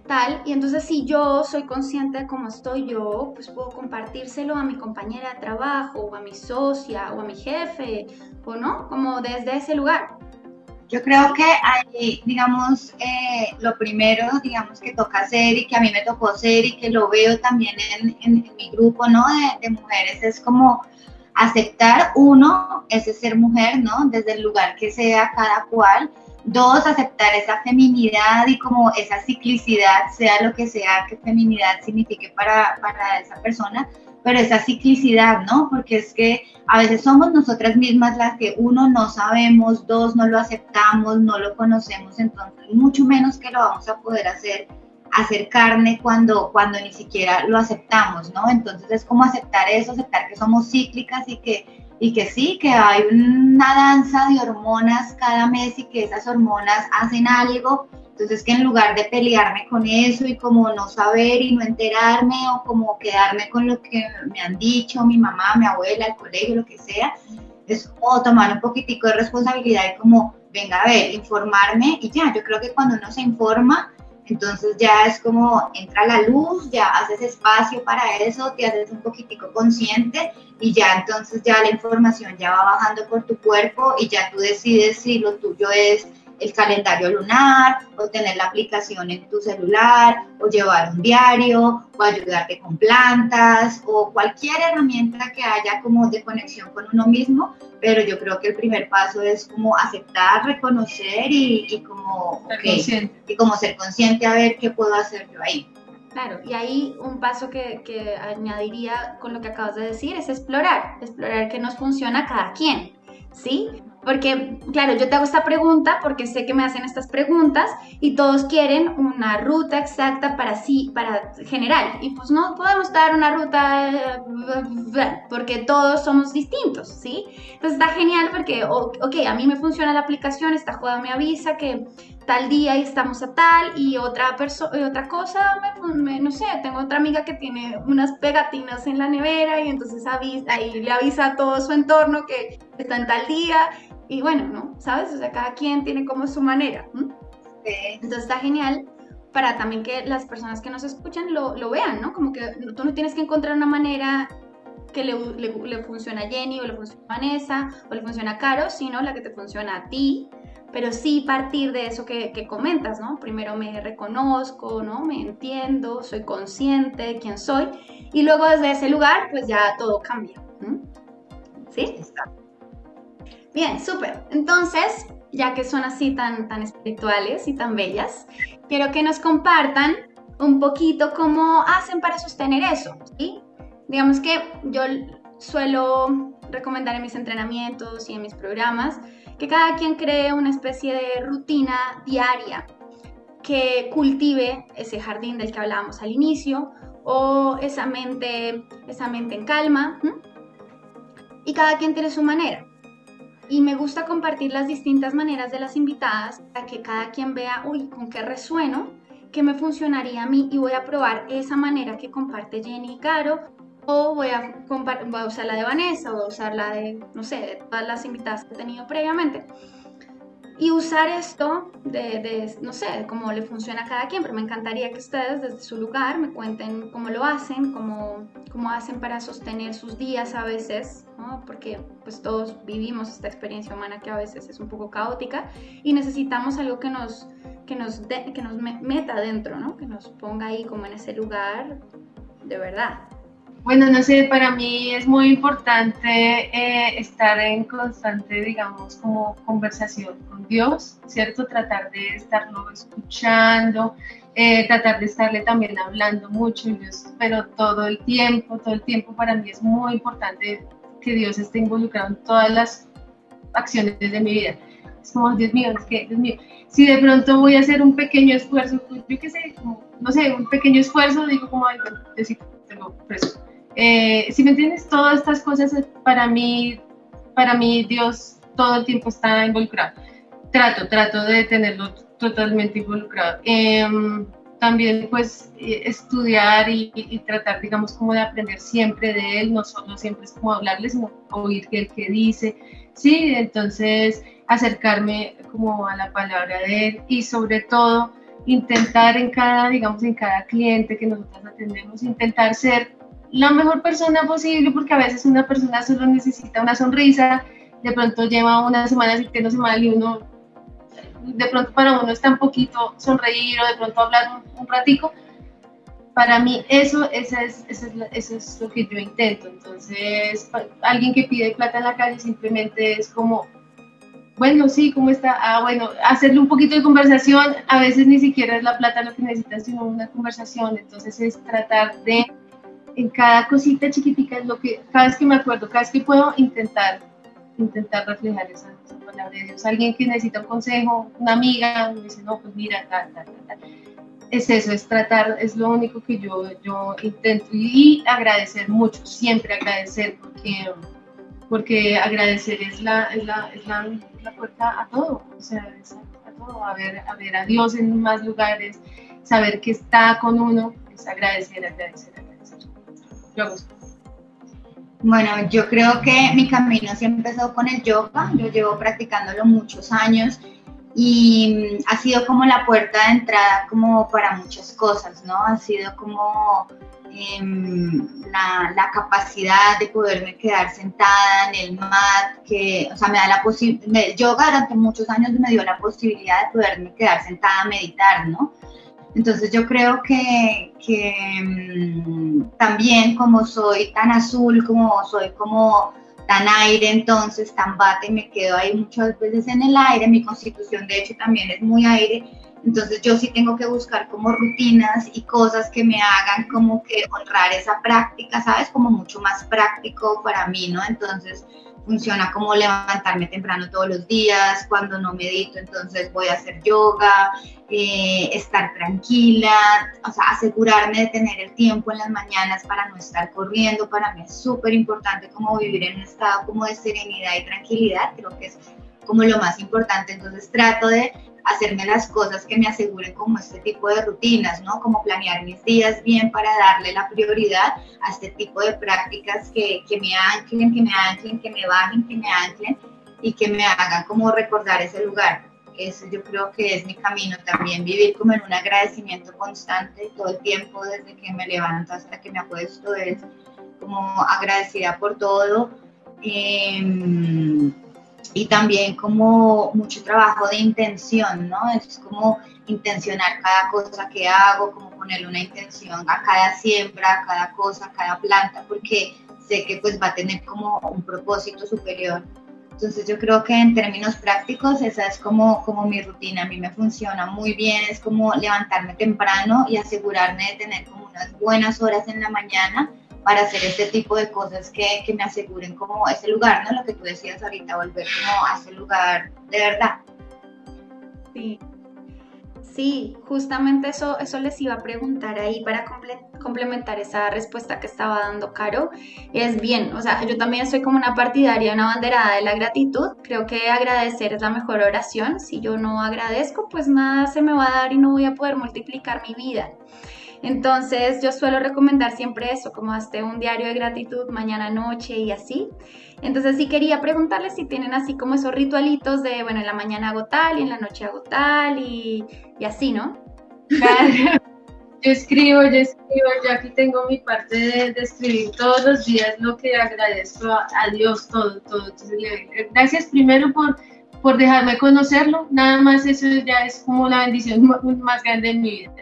tal, y entonces si yo soy consciente de cómo estoy yo, pues puedo compartírselo a mi compañera de trabajo, o a mi socia, o a mi jefe, o no, como desde ese lugar. Yo creo que hay, digamos, eh, lo primero, digamos, que toca hacer y que a mí me tocó hacer y que lo veo también en, en, mi grupo, ¿no? De, de, mujeres, es como aceptar, uno, ese ser mujer, ¿no? Desde el lugar que sea cada cual. Dos, aceptar esa feminidad y como esa ciclicidad, sea lo que sea que feminidad signifique para, para esa persona pero esa ciclicidad, ¿no? Porque es que a veces somos nosotras mismas las que uno no sabemos, dos no lo aceptamos, no lo conocemos, entonces mucho menos que lo vamos a poder hacer hacer carne cuando, cuando ni siquiera lo aceptamos, ¿no? Entonces es como aceptar eso, aceptar que somos cíclicas y que, y que sí, que hay una danza de hormonas cada mes y que esas hormonas hacen algo. Entonces que en lugar de pelearme con eso y como no saber y no enterarme o como quedarme con lo que me han dicho mi mamá, mi abuela, el colegio, lo que sea, es como tomar un poquitico de responsabilidad y como, venga a ver, informarme y ya, yo creo que cuando uno se informa, entonces ya es como entra la luz, ya haces espacio para eso, te haces un poquitico consciente y ya entonces ya la información ya va bajando por tu cuerpo y ya tú decides si lo tuyo es el calendario lunar, o tener la aplicación en tu celular, o llevar un diario, o ayudarte con plantas, o cualquier herramienta que haya como de conexión con uno mismo, pero yo creo que el primer paso es como aceptar, reconocer y, como, y como ser consciente a ver qué puedo hacer yo ahí. Claro, y ahí un paso que, que, añadiría con lo que acabas de decir es explorar, explorar qué nos funciona a cada quien, ¿sí? Porque, claro, yo te hago esta pregunta porque sé que me hacen estas preguntas y todos quieren una ruta exacta para sí, para general. Y pues no podemos dar una ruta eh, porque todos somos distintos, ¿sí? Entonces está genial porque, ok, a mí me funciona la aplicación, esta joda me avisa que tal día estamos a tal y otra persona otra cosa me, no sé tengo otra amiga que tiene unas pegatinas en la nevera y entonces avisa y le avisa a todo su entorno que está en tal día y bueno, ¿no? ¿Sabes? O sea, cada quien tiene como su manera. Entonces está genial para también que las personas que nos escuchan lo, lo, vean, ¿no? Como que tú no tienes que encontrar una manera que le, le, le funciona a Jenny o le funciona a Vanessa o le funciona a Caro, sino la que te funciona a ti, pero sí partir de eso que, que, comentas, ¿no? Primero me reconozco, ¿no? Me entiendo, soy consciente de quién soy y luego desde ese lugar pues ya todo cambia. ¿Sí? Está. Bien, súper. Entonces, ya que son así tan, tan espirituales y tan bellas, quiero que nos compartan un poquito cómo hacen para sostener eso, ¿sí? Digamos que yo suelo recomendar en mis entrenamientos y en mis programas que cada quien cree una especie de rutina diaria que cultive ese jardín del que hablábamos al inicio o esa mente, esa mente en calma. Y cada quien tiene su manera y me gusta compartir las distintas maneras de las invitadas para que cada quien vea, uy, con qué resueno, qué me funcionaría a mí y voy a probar esa manera que comparte Jenny y Caro o voy a, voy a usar la de Vanessa o voy a usar la de, no sé, de todas las invitadas que he tenido previamente y usar esto de, no sé, cómo le funciona a cada quien, pero me encantaría que ustedes desde su lugar me cuenten cómo lo hacen, cómo, cómo hacen para sostener sus días a veces, ¿no? porque pues todos vivimos esta experiencia humana que a veces es un poco caótica y necesitamos algo que nos, que nos, que nos meta dentro, ¿no? que nos ponga ahí como en ese lugar de verdad. Bueno, no sé, para mí es muy importante eh, estar en constante, digamos, como conversación con Dios, ¿cierto? Tratar de estarlo escuchando, eh, tratar de estarle también hablando mucho, pero todo el tiempo, todo el tiempo para mí es muy importante que Dios esté involucrado en todas las acciones de mi vida. Es como, Dios mío, es que, Dios mío, si de pronto voy a hacer un pequeño esfuerzo, yo qué sé, no sé, un pequeño esfuerzo, digo como, ay, bueno, tengo preso eh, si me entiendes, todas estas cosas eh, para mí, para mí Dios todo el tiempo está involucrado. Trato, trato de tenerlo totalmente involucrado. Em, también pues eh, estudiar y, tratar, digamos, como de aprender siempre de él, no solo siempre es como hablarle, sino oír el que dice, sí, entonces acercarme como a la palabra de él y sobre todo intentar en cada, digamos, en cada cliente que nosotros atendemos, intentar ser la mejor persona posible, porque a veces una persona solo necesita una sonrisa, de pronto lleva una semana sintiéndose mal y uno, de pronto para uno está un poquito sonreír o de pronto hablar un, ratico. Para mí eso, esa es, eso, es, es lo que yo intento. Entonces, alguien que pide plata en la calle simplemente es como, bueno, sí, ¿cómo está? Ah, bueno, hacerle un poquito de conversación, a veces ni siquiera es la plata lo que necesitan, sino una conversación. Entonces es tratar de en cada cosita chiquitica es lo que, cada vez que me acuerdo, cada vez que puedo intentar, intentar reflejar esa, palabra de Dios. Alguien que necesita un consejo, una amiga, me dice, no, pues mira, tal, tal, tal. Es eso, es tratar, es lo único que yo, yo intento y agradecer mucho, siempre agradecer, porque, porque agradecer es la, es la, es la, puerta a todo, o sea, a todo, a ver, a ver a Dios en más lugares, saber que está con uno, es agradecer, agradecer. Bueno, yo creo que mi camino sí empezó con el yoga, yo llevo practicándolo muchos años y ha sido como la puerta de entrada como para muchas cosas, ¿no? Ha sido como em, la, capacidad de poderme quedar sentada en el mat, que, o sea, me da la posibilidad, yoga durante muchos años me dio la posibilidad de poderme quedar sentada a meditar, ¿no? Entonces yo creo que, em, también como soy tan azul, como soy como tan aire, entonces tan bate, me quedo ahí muchas veces en el aire, mi constitución de hecho también es muy aire, entonces yo sí tengo que buscar como rutinas y cosas que me hagan como que honrar esa práctica, ¿sabes? Como mucho más práctico para mí, ¿no? Entonces funciona como levantarme temprano todos los días, cuando no medito entonces voy a hacer yoga, eh, estar tranquila, o sea, asegurarme de tener el tiempo en las mañanas para no estar corriendo, para mí es súper importante como vivir en un estado como de serenidad y tranquilidad, creo que es como lo más importante, entonces trato de hacerme las cosas que me aseguren como este tipo de rutinas, ¿no? Como planear mis días bien para darle la prioridad a este tipo de prácticas que, que me anclen, que me anclen, que me bajen, que me anclen y que me hagan como recordar ese lugar. Eso yo creo que es mi camino también, vivir como en un agradecimiento constante todo el tiempo, desde que me levanto hasta que me acuesto, es como agradecida por todo. Eh, y también como mucho trabajo de intención, ¿no? Es como intencionar cada cosa que hago, como ponerle una intención a cada siembra, a cada cosa, a cada planta, porque sé que pues va a tener como un propósito superior. Entonces yo creo que en términos prácticos esa es como, como mi rutina, a mí me funciona muy bien, es como levantarme temprano y asegurarme de tener como unas buenas horas en la mañana para hacer este tipo de cosas que, que, me aseguren como ese lugar, ¿no? Lo que tú decías ahorita, volver como a ese lugar de verdad. Sí. Sí, justamente eso, eso les iba a preguntar ahí para complementar esa respuesta que estaba dando Caro. Es bien, o sea, yo también soy como una partidaria, una banderada de la gratitud. Creo que agradecer es la mejor oración. Si yo no agradezco, pues nada se me va a dar y no voy a poder multiplicar mi vida. Entonces yo suelo recomendar siempre eso, como hazte un diario de gratitud mañana, noche y así. Entonces sí quería preguntarles si tienen así como esos ritualitos de, bueno, en la mañana hago tal y en la noche hago tal y, así, ¿no? Yo escribo, yo escribo, yo aquí tengo mi parte de, escribir todos los días lo que agradezco a, Dios, todo, todo. gracias primero por, por dejarme conocerlo, nada más eso ya es como la bendición más grande en mi vida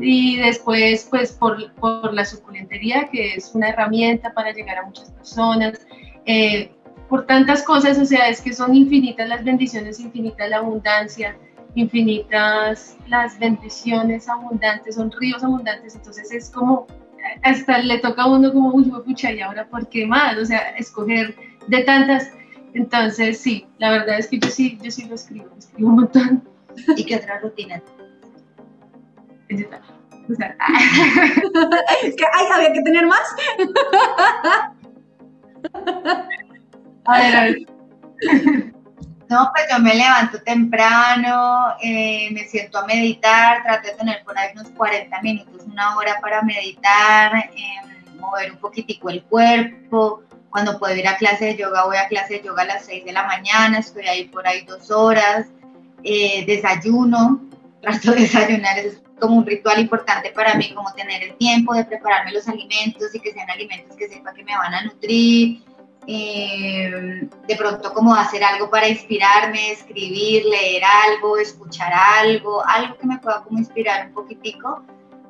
y después pues por, por, la suculentería, que es una herramienta para llegar a muchas personas, eh, por tantas cosas, o sea, es que son infinitas las bendiciones, infinita la abundancia, infinitas las bendiciones abundantes, son ríos abundantes, entonces es como, hasta le toca a uno como, uy, pucha, y ahora, ¿por qué más? O sea, escoger de tantas, entonces sí, la verdad es que yo sí, yo sí lo escribo, escribo un montón. ¿Y qué otra rutina O sea, que, ay, había que tener más. a ver, a ver. No, pues yo me levanto temprano, eh, me siento a meditar, trato de tener por ahí unos 40 minutos, una hora para meditar, em, mover un poquitico el cuerpo. Cuando puedo ir a clase de yoga, voy a clase de yoga a las 6 de la mañana, estoy ahí por ahí dos horas, eh, desayuno, trato de desayunar, es como un ritual importante para mí, como tener el tiempo de prepararme los alimentos y que sean alimentos que sepa que me van a nutrir. Eh, de pronto como hacer algo para inspirarme, escribir, leer algo, escuchar algo, algo que me pueda como inspirar un poquitico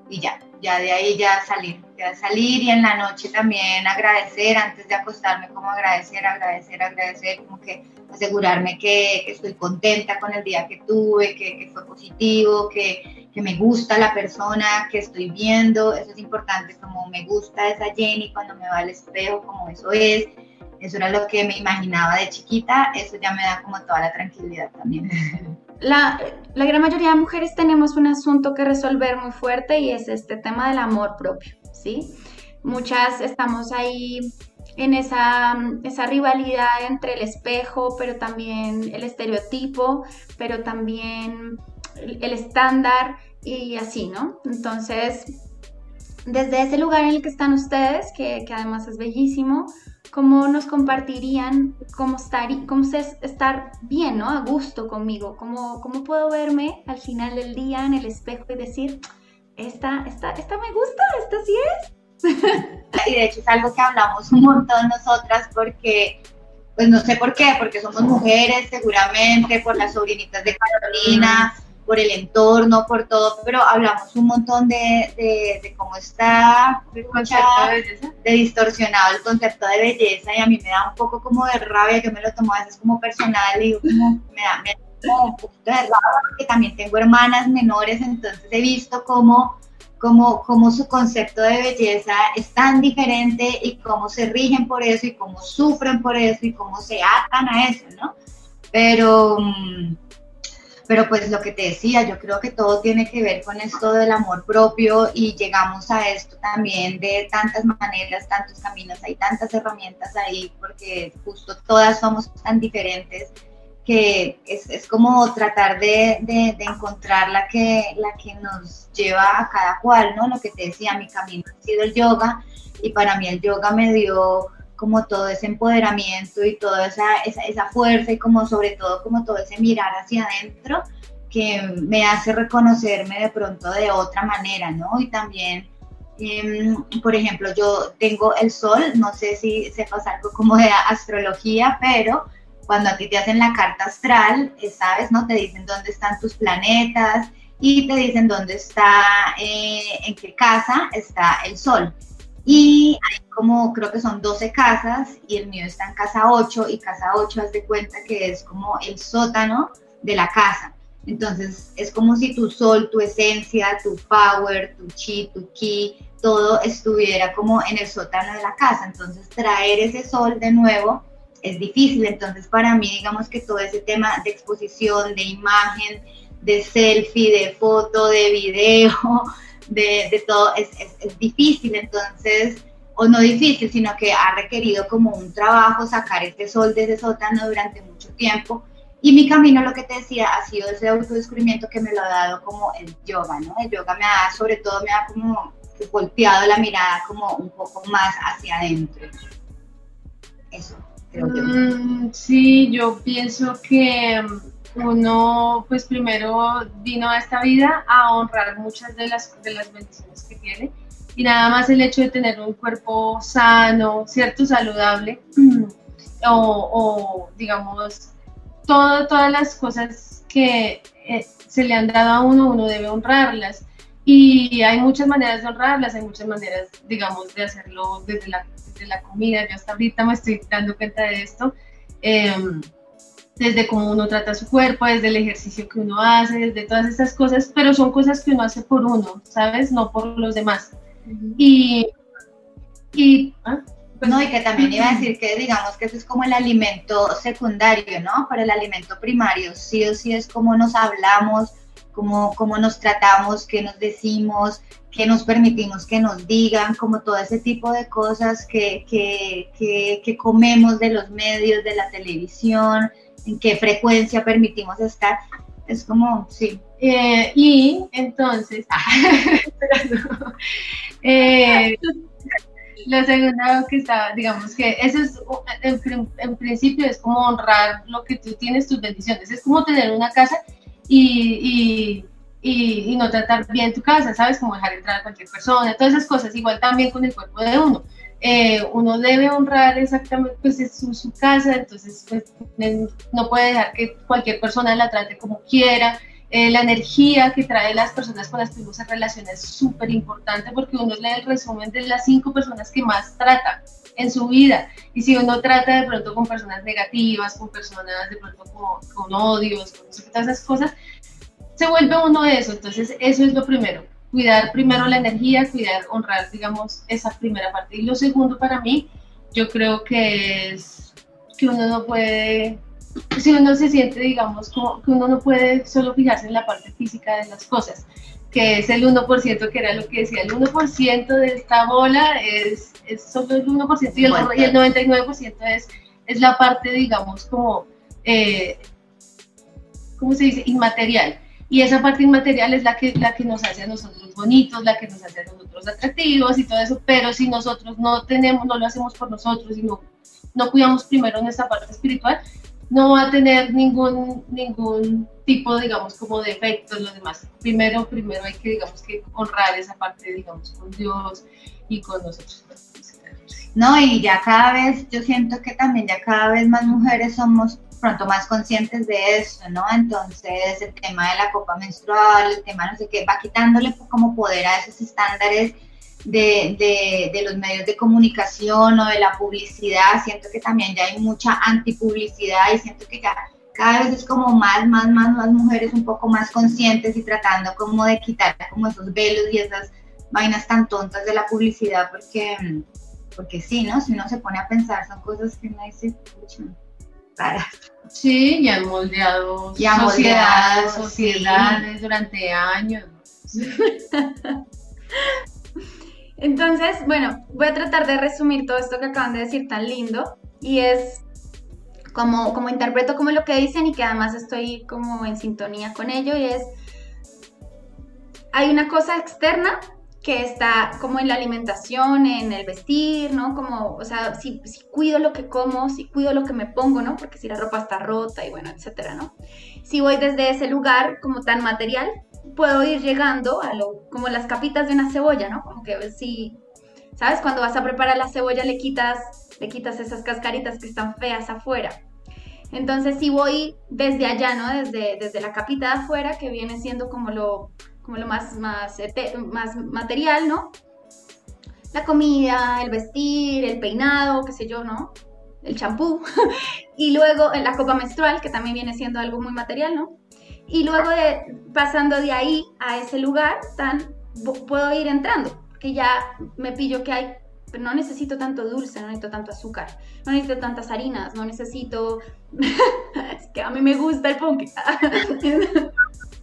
y ya, ya de ahí ya salir, ya salir y en la noche también agradecer, antes de acostarme como agradecer, agradecer, agradecer, como que asegurarme que, estoy contenta con el día que tuve, que, que fue positivo, que, que, me gusta la persona que estoy viendo, eso es importante, como me gusta esa Jenny cuando me va al espejo, como eso es, eso era lo que me imaginaba de chiquita, eso ya me da como toda la tranquilidad también. La, la, gran mayoría de mujeres tenemos un asunto que resolver muy fuerte y es este tema del amor propio, ¿sí? Muchas estamos ahí en esa, esa rivalidad entre el espejo, pero también el estereotipo, pero también el estándar y así, ¿no? Entonces, desde ese lugar en el que están ustedes, que, que además es bellísimo, ¿cómo nos compartirían cómo estar, cómo estar bien, ¿no? A gusto conmigo, cómo, cómo puedo verme al final del día en el espejo y decir, esta, esta, esta me gusta, esta sí es. y de hecho es algo que hablamos un montón nosotras porque, pues no sé por qué, porque somos mujeres seguramente, por las sobrinitas de Carolina, por el entorno, por todo, pero hablamos un montón de, de, cómo está de, de, de, distorsionado el concepto de belleza y a mí me da un poco como de rabia, que me lo tomo a veces como personal y como, me da, me da como un poquito de rabia porque también tengo hermanas menores, entonces he visto cómo cómo, su concepto de belleza es tan diferente y cómo se rigen por eso y cómo sufren por eso y cómo se atan a eso, ¿no? Pero, mm, pero pues lo que te decía, yo creo que todo tiene que ver con esto del amor propio y llegamos a esto también de tantas maneras, tantos caminos, hay tantas herramientas ahí porque justo todas somos tan diferentes que es, como tratar de, encontrar la que, la que nos lleva a cada cual, ¿no? Lo que te decía, mi camino ha sido el yoga y para mí el yoga me dio como todo ese empoderamiento y toda esa, esa, fuerza y como sobre todo como todo ese mirar hacia adentro que me hace reconocerme de pronto de otra manera, ¿no? Y también, em, por ejemplo, yo tengo el sol, no sé si sepas algo como de astrología, pero cuando a ti te hacen la carta astral, eh, ¿sabes? ¿No? Te dicen dónde están tus planetas y te dicen dónde está, eh, en qué casa está el sol. Y hay como, creo que son 12 casas y el mío está en casa 8 y casa 8 haz de cuenta que es como el sótano de la casa. Entonces es como si tu sol, tu esencia, tu power, tu chi, tu ki, todo estuviera como en el sótano de la casa. Entonces traer ese sol de nuevo es difícil. Entonces, para mí, digamos que todo ese tema de exposición, de imagen, de selfie, de foto, de video, de, todo, es, difícil. Entonces, o no difícil, sino que ha requerido como un trabajo sacar este sol de ese sótano durante mucho tiempo. Y mi camino, lo que te decía, ha sido ese autodescubrimiento que me lo ha dado como el yoga, ¿no? El yoga me ha, sobre todo, me ha como golpeado la mirada como un poco más hacia adentro. Eso. Mm, sí, yo pienso que uno, pues primero vino a esta vida a honrar muchas de las, de las bendiciones que tiene. Y nada más el hecho de tener un cuerpo sano, cierto, saludable, o, digamos, todo, todas las cosas que eh, se le han dado a uno, uno debe honrarlas. Y hay muchas maneras de honrarlas, hay muchas maneras, digamos, de hacerlo desde la la comida, yo hasta ahorita me estoy dando cuenta de esto, em, desde cómo uno trata su cuerpo, desde el ejercicio que uno hace, desde todas esas cosas, pero son cosas que uno hace por uno, ¿sabes? No por los demás. Y... y ¿ah? no, y que también iba a decir que digamos que eso es como el alimento secundario, ¿no? Para el alimento primario, sí o sí es como nos hablamos, cómo, cómo nos tratamos, qué nos decimos, qué nos permitimos que nos digan, como todo ese tipo de cosas que, que, que, comemos de los medios, de la televisión, en qué frecuencia permitimos estar. Es como, sí. Eh, y entonces, eh, lo segundo que está, digamos que eso es, en, principio es como honrar lo que tú tienes, tus bendiciones. Es como tener una casa y, y, no tratar bien tu casa, ¿sabes? Como dejar entrar a cualquier persona, todas esas cosas, igual también con el cuerpo de uno. Eh, uno debe honrar exactamente pues su, su casa, entonces pues, no puede dejar que cualquier persona la trate como quiera. Eh, la energía que trae las personas con las que uno se relaciona es súper importante porque uno es el resumen de las cinco personas que más trata en su vida. Y si uno trata de pronto con personas negativas, con personas de pronto con, con odios, con todas esas cosas, se vuelve uno de eso. Entonces, eso es lo primero. Cuidar primero la energía, cuidar, honrar, digamos, esa primera parte. Y lo segundo para mí, yo creo que es que uno no puede, si uno se siente, digamos, como que uno no puede solo fijarse en la parte física de las cosas, que es el 1%, que era lo que decía, el 1% de esta bola es, es solo el 1% y el, y el 99% es, es la parte, digamos, como, eh, ¿cómo se dice?, inmaterial. Y esa parte inmaterial es la que, la que nos hace a nosotros bonitos, la que nos hace a nosotros atractivos y todo eso, pero si nosotros no tenemos, no lo hacemos por nosotros y no, no cuidamos primero nuestra parte espiritual, no va a tener ningún, ningún tipo, digamos, como de efectos los demás. Primero, primero hay que, digamos, que honrar esa parte, digamos, con Dios y con nosotros. No, y ya cada vez, yo siento que también ya cada vez más mujeres somos pronto más conscientes de eso, ¿no? Entonces el tema de la copa menstrual, el tema no sé qué, va quitándole como poder a esos estándares de, de, de, los medios de comunicación o de la publicidad. Siento que también ya hay mucha antipublicidad y siento que ya cada vez es como más, más, más, más mujeres un poco más conscientes y tratando como de quitar como esos velos y esas vainas tan tontas de la publicidad porque, porque sí, ¿no? Si uno se pone a pensar son cosas que no dice, Sí, y han moldeado, y sociedades, sociedades durante años. Entonces, bueno, voy a tratar de resumir todo esto que acaban de decir tan lindo y es como, como interpreto como lo que dicen y que además estoy como en sintonía con ello y es, hay una cosa externa que está como en la alimentación, en el vestir, ¿no? Como, o sea, si, cuido lo que como, si cuido lo que me pongo, ¿no? Porque si la ropa está rota y bueno, etcétera, ¿no? Si voy desde ese lugar como tan material, puedo ir llegando a lo, como las capitas de una cebolla, ¿no? Como que si, ¿sabes? Cuando vas a preparar la cebolla le quitas, le quitas esas cascaritas que están feas afuera. Entonces si voy desde allá, ¿no? Desde, desde la capita de afuera, que viene siendo como lo, como lo más, más, más material, ¿no? La comida, el vestir, el peinado, qué sé yo, ¿no? El champú. y luego la copa menstrual, que también viene siendo algo muy material, ¿no? Y luego de pasando de ahí a ese lugar, tan, puedo ir entrando, que ya me pillo que hay, no necesito tanto dulce, no necesito tanto azúcar, no necesito tantas harinas, no necesito... es que a mí me gusta el punk. es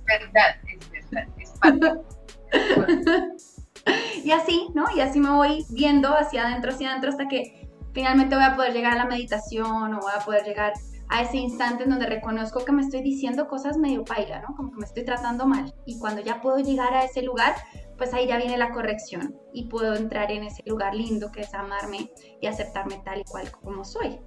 verdad, es verdad, y así, ¿no? Y así me voy viendo hacia adentro, hacia adentro, hasta que finalmente voy a poder llegar a la meditación o voy a poder llegar a ese instante en donde reconozco que me estoy diciendo cosas medio paila, ¿no? Como que me estoy tratando mal. Y cuando ya puedo llegar a ese lugar, pues ahí ya viene la corrección y puedo entrar en ese lugar lindo que es amarme y aceptarme tal y cual como soy.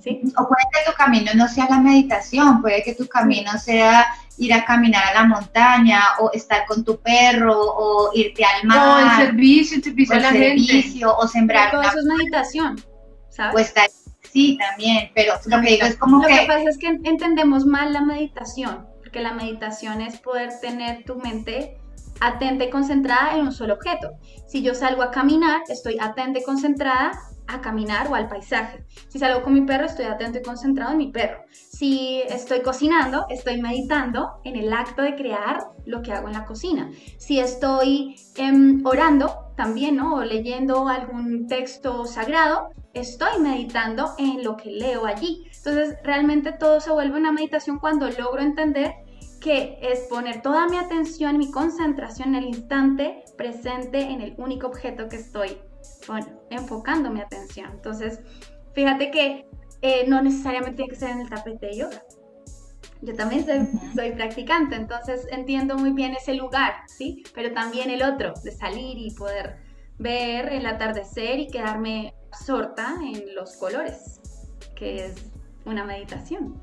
¿Sí? O puede que tu camino no sea la meditación, puede que tu camino sea ir a caminar a la montaña o estar con tu perro o irte al mar. O el servicio, servicio o el servicio, o sembrar. Todo eso es meditación, ¿sabes? O estar Sí, también, pero lo que digo es como lo que... Lo que pasa es que entendemos mal la meditación, porque la meditación es poder tener tu mente atenta y concentrada en un solo objeto. Si yo salgo a caminar, estoy atenta y concentrada a caminar o al paisaje. Si salgo con mi perro, estoy atento y concentrado en mi perro. Si estoy cocinando, estoy meditando en el acto de crear lo que hago en la cocina. Si estoy em, orando, también. O leyendo algún texto sagrado, estoy meditando en lo que leo allí. Entonces, realmente todo se vuelve una meditación cuando logro entender que es poner toda mi atención, mi concentración en el instante presente en el único objeto que estoy enfocando mi atención. Entonces, fíjate que eh, no necesariamente tiene que ser en el tapete de yoga. Yo también soy, soy, practicante, entonces entiendo muy bien ese lugar, ¿sí? Pero también el otro, de salir y poder ver el atardecer y quedarme absorta en los colores, que es una meditación.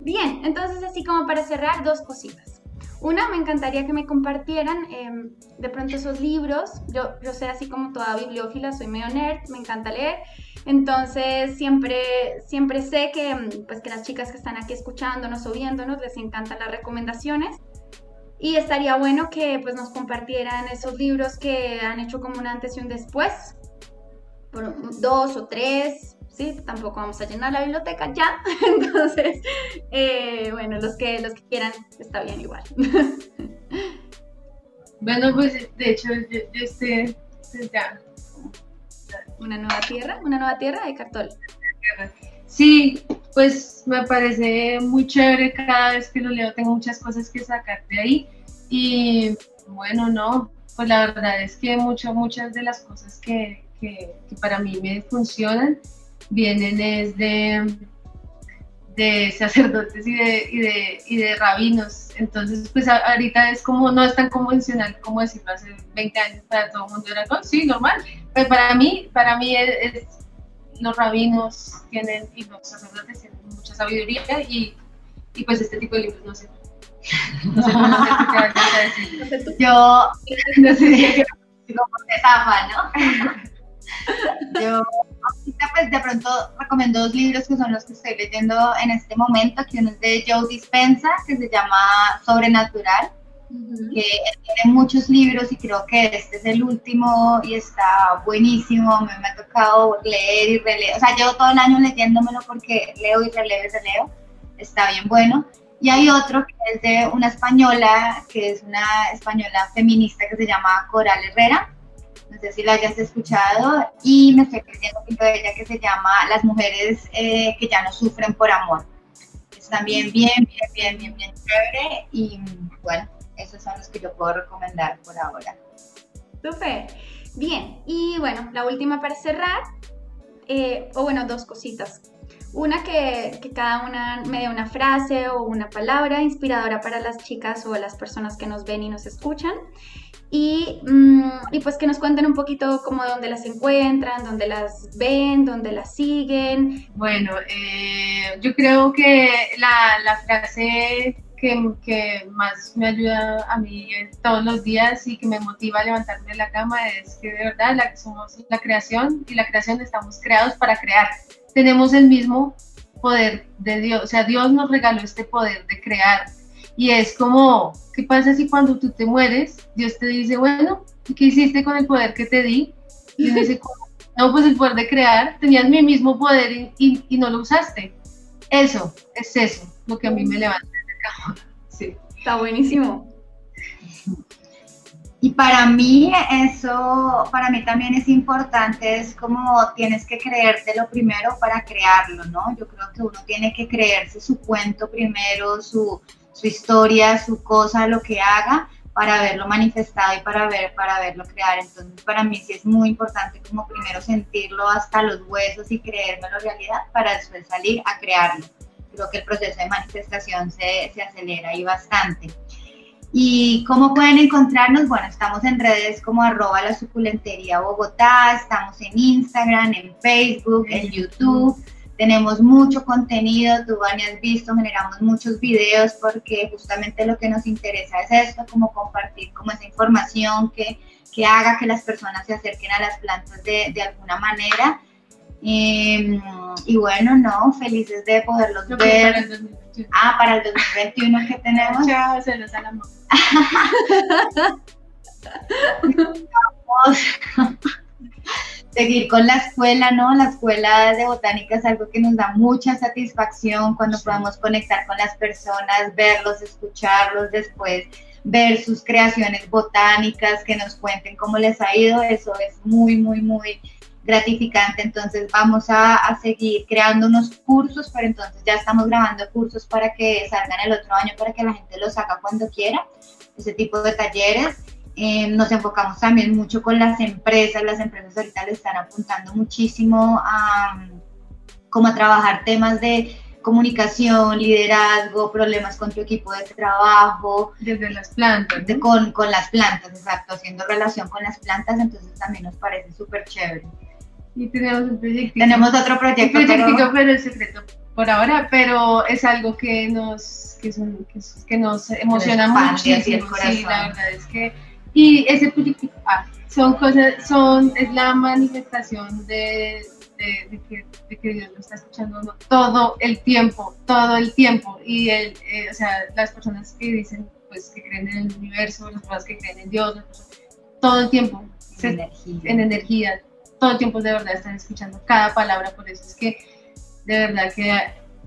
Bien, entonces así como para cerrar, dos cositas. Una, me encantaría que me compartieran em, de pronto esos libros. Yo, yo sé así como toda bibliófila, soy medio nerd, me encanta leer. Entonces siempre, siempre sé que, em, pues, que las chicas que están aquí escuchándonos o viéndonos les encantan las recomendaciones. Y estaría bueno que pues, nos compartieran esos libros que han hecho como un antes y un después. Dos o tres, ¿sí? Tampoco vamos a llenar la biblioteca ya. Entonces, eh, bueno, los que, los que quieran, está bien igual. Bueno, pues de hecho, yo, estoy pues, ya. Una nueva tierra, una nueva tierra de cartón. Sí, pues me parece muy chévere cada vez que lo leo, tengo muchas cosas que sacar de ahí. Y bueno, no, pues la verdad es que mucho, muchas de las cosas que, que, que para mí me funcionan vienen es de, de sacerdotes y de, y de, y de rabinos. Entonces, pues ahorita es como, no es tan convencional como decirlo hace 20 años para todo el mundo era, sí, normal. Pero para mí, para mí es, los rabinos tienen y los sacerdotes tienen mucha sabiduría y, y pues este tipo de libros no sé. No sé, no sé qué vas a decir. Yo, no sé, como zafa, ¿no? De pronto recomiendo dos libros que son los que estoy leyendo en este momento, que uno es de Joe Dispensa, que se llama Sobrenatural, que tiene muchos libros y creo que este es el último y está buenísimo, me, me ha tocado leer y releer, o sea, llevo todo el año leyéndomelo porque leo y releo y releo, está bien bueno. Y hay otro que es de una española, que es una española feminista que se llama Coral Herrera, no sé si la hayas escuchado, y me estoy leyendo un de ella que se llama Las mujeres eh, que ya no sufren por amor. Es también bien, bien, bien, bien, bien chévere, y bueno, esos son los que yo puedo recomendar por ahora. Súper. Bien, y bueno, la última para cerrar, eh, o bueno, dos cositas. Una que, que, cada una me dé una frase o una palabra inspiradora para las chicas o las personas que nos ven y nos escuchan. Y, mm, y, pues que nos cuenten un poquito como dónde las encuentran, dónde las ven, dónde las siguen. Bueno, eh, yo creo que la, la frase que, que, más me ayuda a mí todos los días y que me motiva a levantarme de la cama es que de verdad somos la creación y la creación estamos creados para crear. Tenemos el mismo poder de Dios, o sea, Dios nos regaló este poder de crear y es como, ¿qué pasa si cuando tú te mueres, Dios te dice, bueno, ¿qué hiciste con el poder que te di? Y uno dice, no, pues el poder de crear, tenías mi mismo poder y, y, no lo usaste. Eso, es eso, lo que a mí me levanta de cama. Sí. Está buenísimo. Y para mí eso, para mí también es importante, es como tienes que creerte lo primero para crearlo, ¿no? Yo creo que uno tiene que creerse su cuento primero, su, su historia, su cosa, lo que haga, para verlo manifestado y para ver, para verlo crear. Entonces, para mí sí es muy importante como primero sentirlo hasta los huesos y creérmelo realidad para después salir a crearlo. Creo que el proceso de manifestación se, se acelera ahí bastante. ¿Y cómo pueden encontrarnos? Bueno, estamos en redes como arroba la suculentería Bogotá, estamos en Instagram, en Facebook, en YouTube tenemos mucho contenido, tú Vani has visto, generamos muchos videos porque justamente lo que nos interesa es esto, como compartir como esa información que, que haga que las personas se acerquen a las plantas de, de alguna manera. Em, y bueno, no, felices de poderlos ver. Para el ah, para el 2021 que tenemos. Chao, se los amor. seguir con la escuela, ¿no? La escuela de botánica es algo que nos da mucha satisfacción cuando podemos conectar con las personas, verlos, escucharlos después, ver sus creaciones botánicas, que nos cuenten cómo les ha ido, eso es muy, muy, muy gratificante. Entonces vamos a, a seguir creando unos cursos, pero entonces ya estamos grabando cursos para que salgan el otro año, para que la gente los haga cuando quiera, ese tipo de talleres. Eh, nos enfocamos también mucho con las empresas, las empresas ahorita le están apuntando muchísimo a, como a trabajar temas de comunicación, liderazgo, problemas con tu equipo de trabajo. Desde las plantas. con, con, las plantas, exacto, haciendo relación con las plantas, entonces también nos parece súper chévere. Y tenemos un proyecto. Tenemos otro proyecto. Un proyecto, pero, es secreto por ahora, pero es algo que nos, que, que, nos emociona muchísimo. Sí, la verdad es que y ese purificar ah, son cosas, son, es la manifestación de, de, que, de, que, Dios lo está escuchando todo el tiempo, todo el tiempo. Y el, eh, o sea, las personas que dicen, pues, que creen en el universo, las personas que creen en Dios, todo el tiempo, en, energía. en energía, todo el tiempo de verdad están escuchando cada palabra, por eso es que de verdad que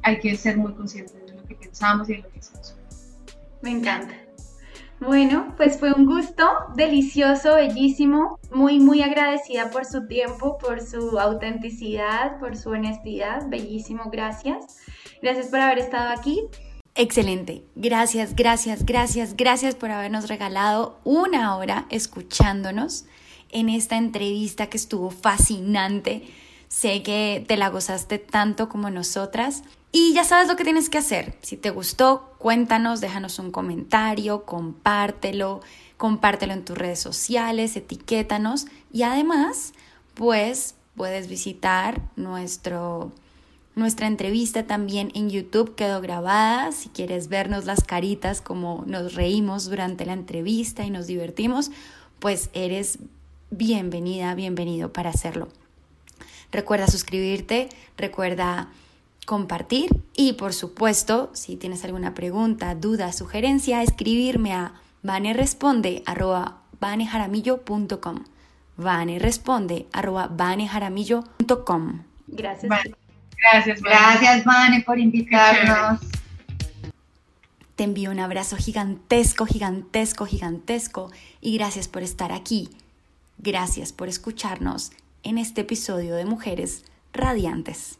hay que ser muy conscientes de lo que pensamos y de lo que hacemos. Me encanta. Bueno, pues fue un gusto, delicioso, bellísimo, muy, muy agradecida por su tiempo, por su autenticidad, por su honestidad, bellísimo, gracias. Gracias por haber estado aquí. Excelente, gracias, gracias, gracias, gracias por habernos regalado una hora escuchándonos en esta entrevista que estuvo fascinante. Sé que te la gozaste tanto como nosotras. Y ya sabes lo que tienes que hacer. Si te gustó, cuéntanos, déjanos un comentario, compártelo, compártelo en tus redes sociales, etiquétanos y además, pues puedes visitar nuestro nuestra entrevista también en YouTube quedó grabada. Si quieres vernos las caritas como nos reímos durante la entrevista y nos divertimos, pues eres bienvenida, bienvenido para hacerlo. Recuerda suscribirte, recuerda compartir y por supuesto, si tienes alguna pregunta, duda, sugerencia, escribirme a vaneresponde@vanejaramillo.com. vaneresponde@vanejaramillo.com. Gracias. Gracias, Vane. Gracias, Vane, por invitarnos. Te envío un abrazo gigantesco, gigantesco, gigantesco y gracias por estar aquí. Gracias por escucharnos en este episodio de Mujeres Radiantes.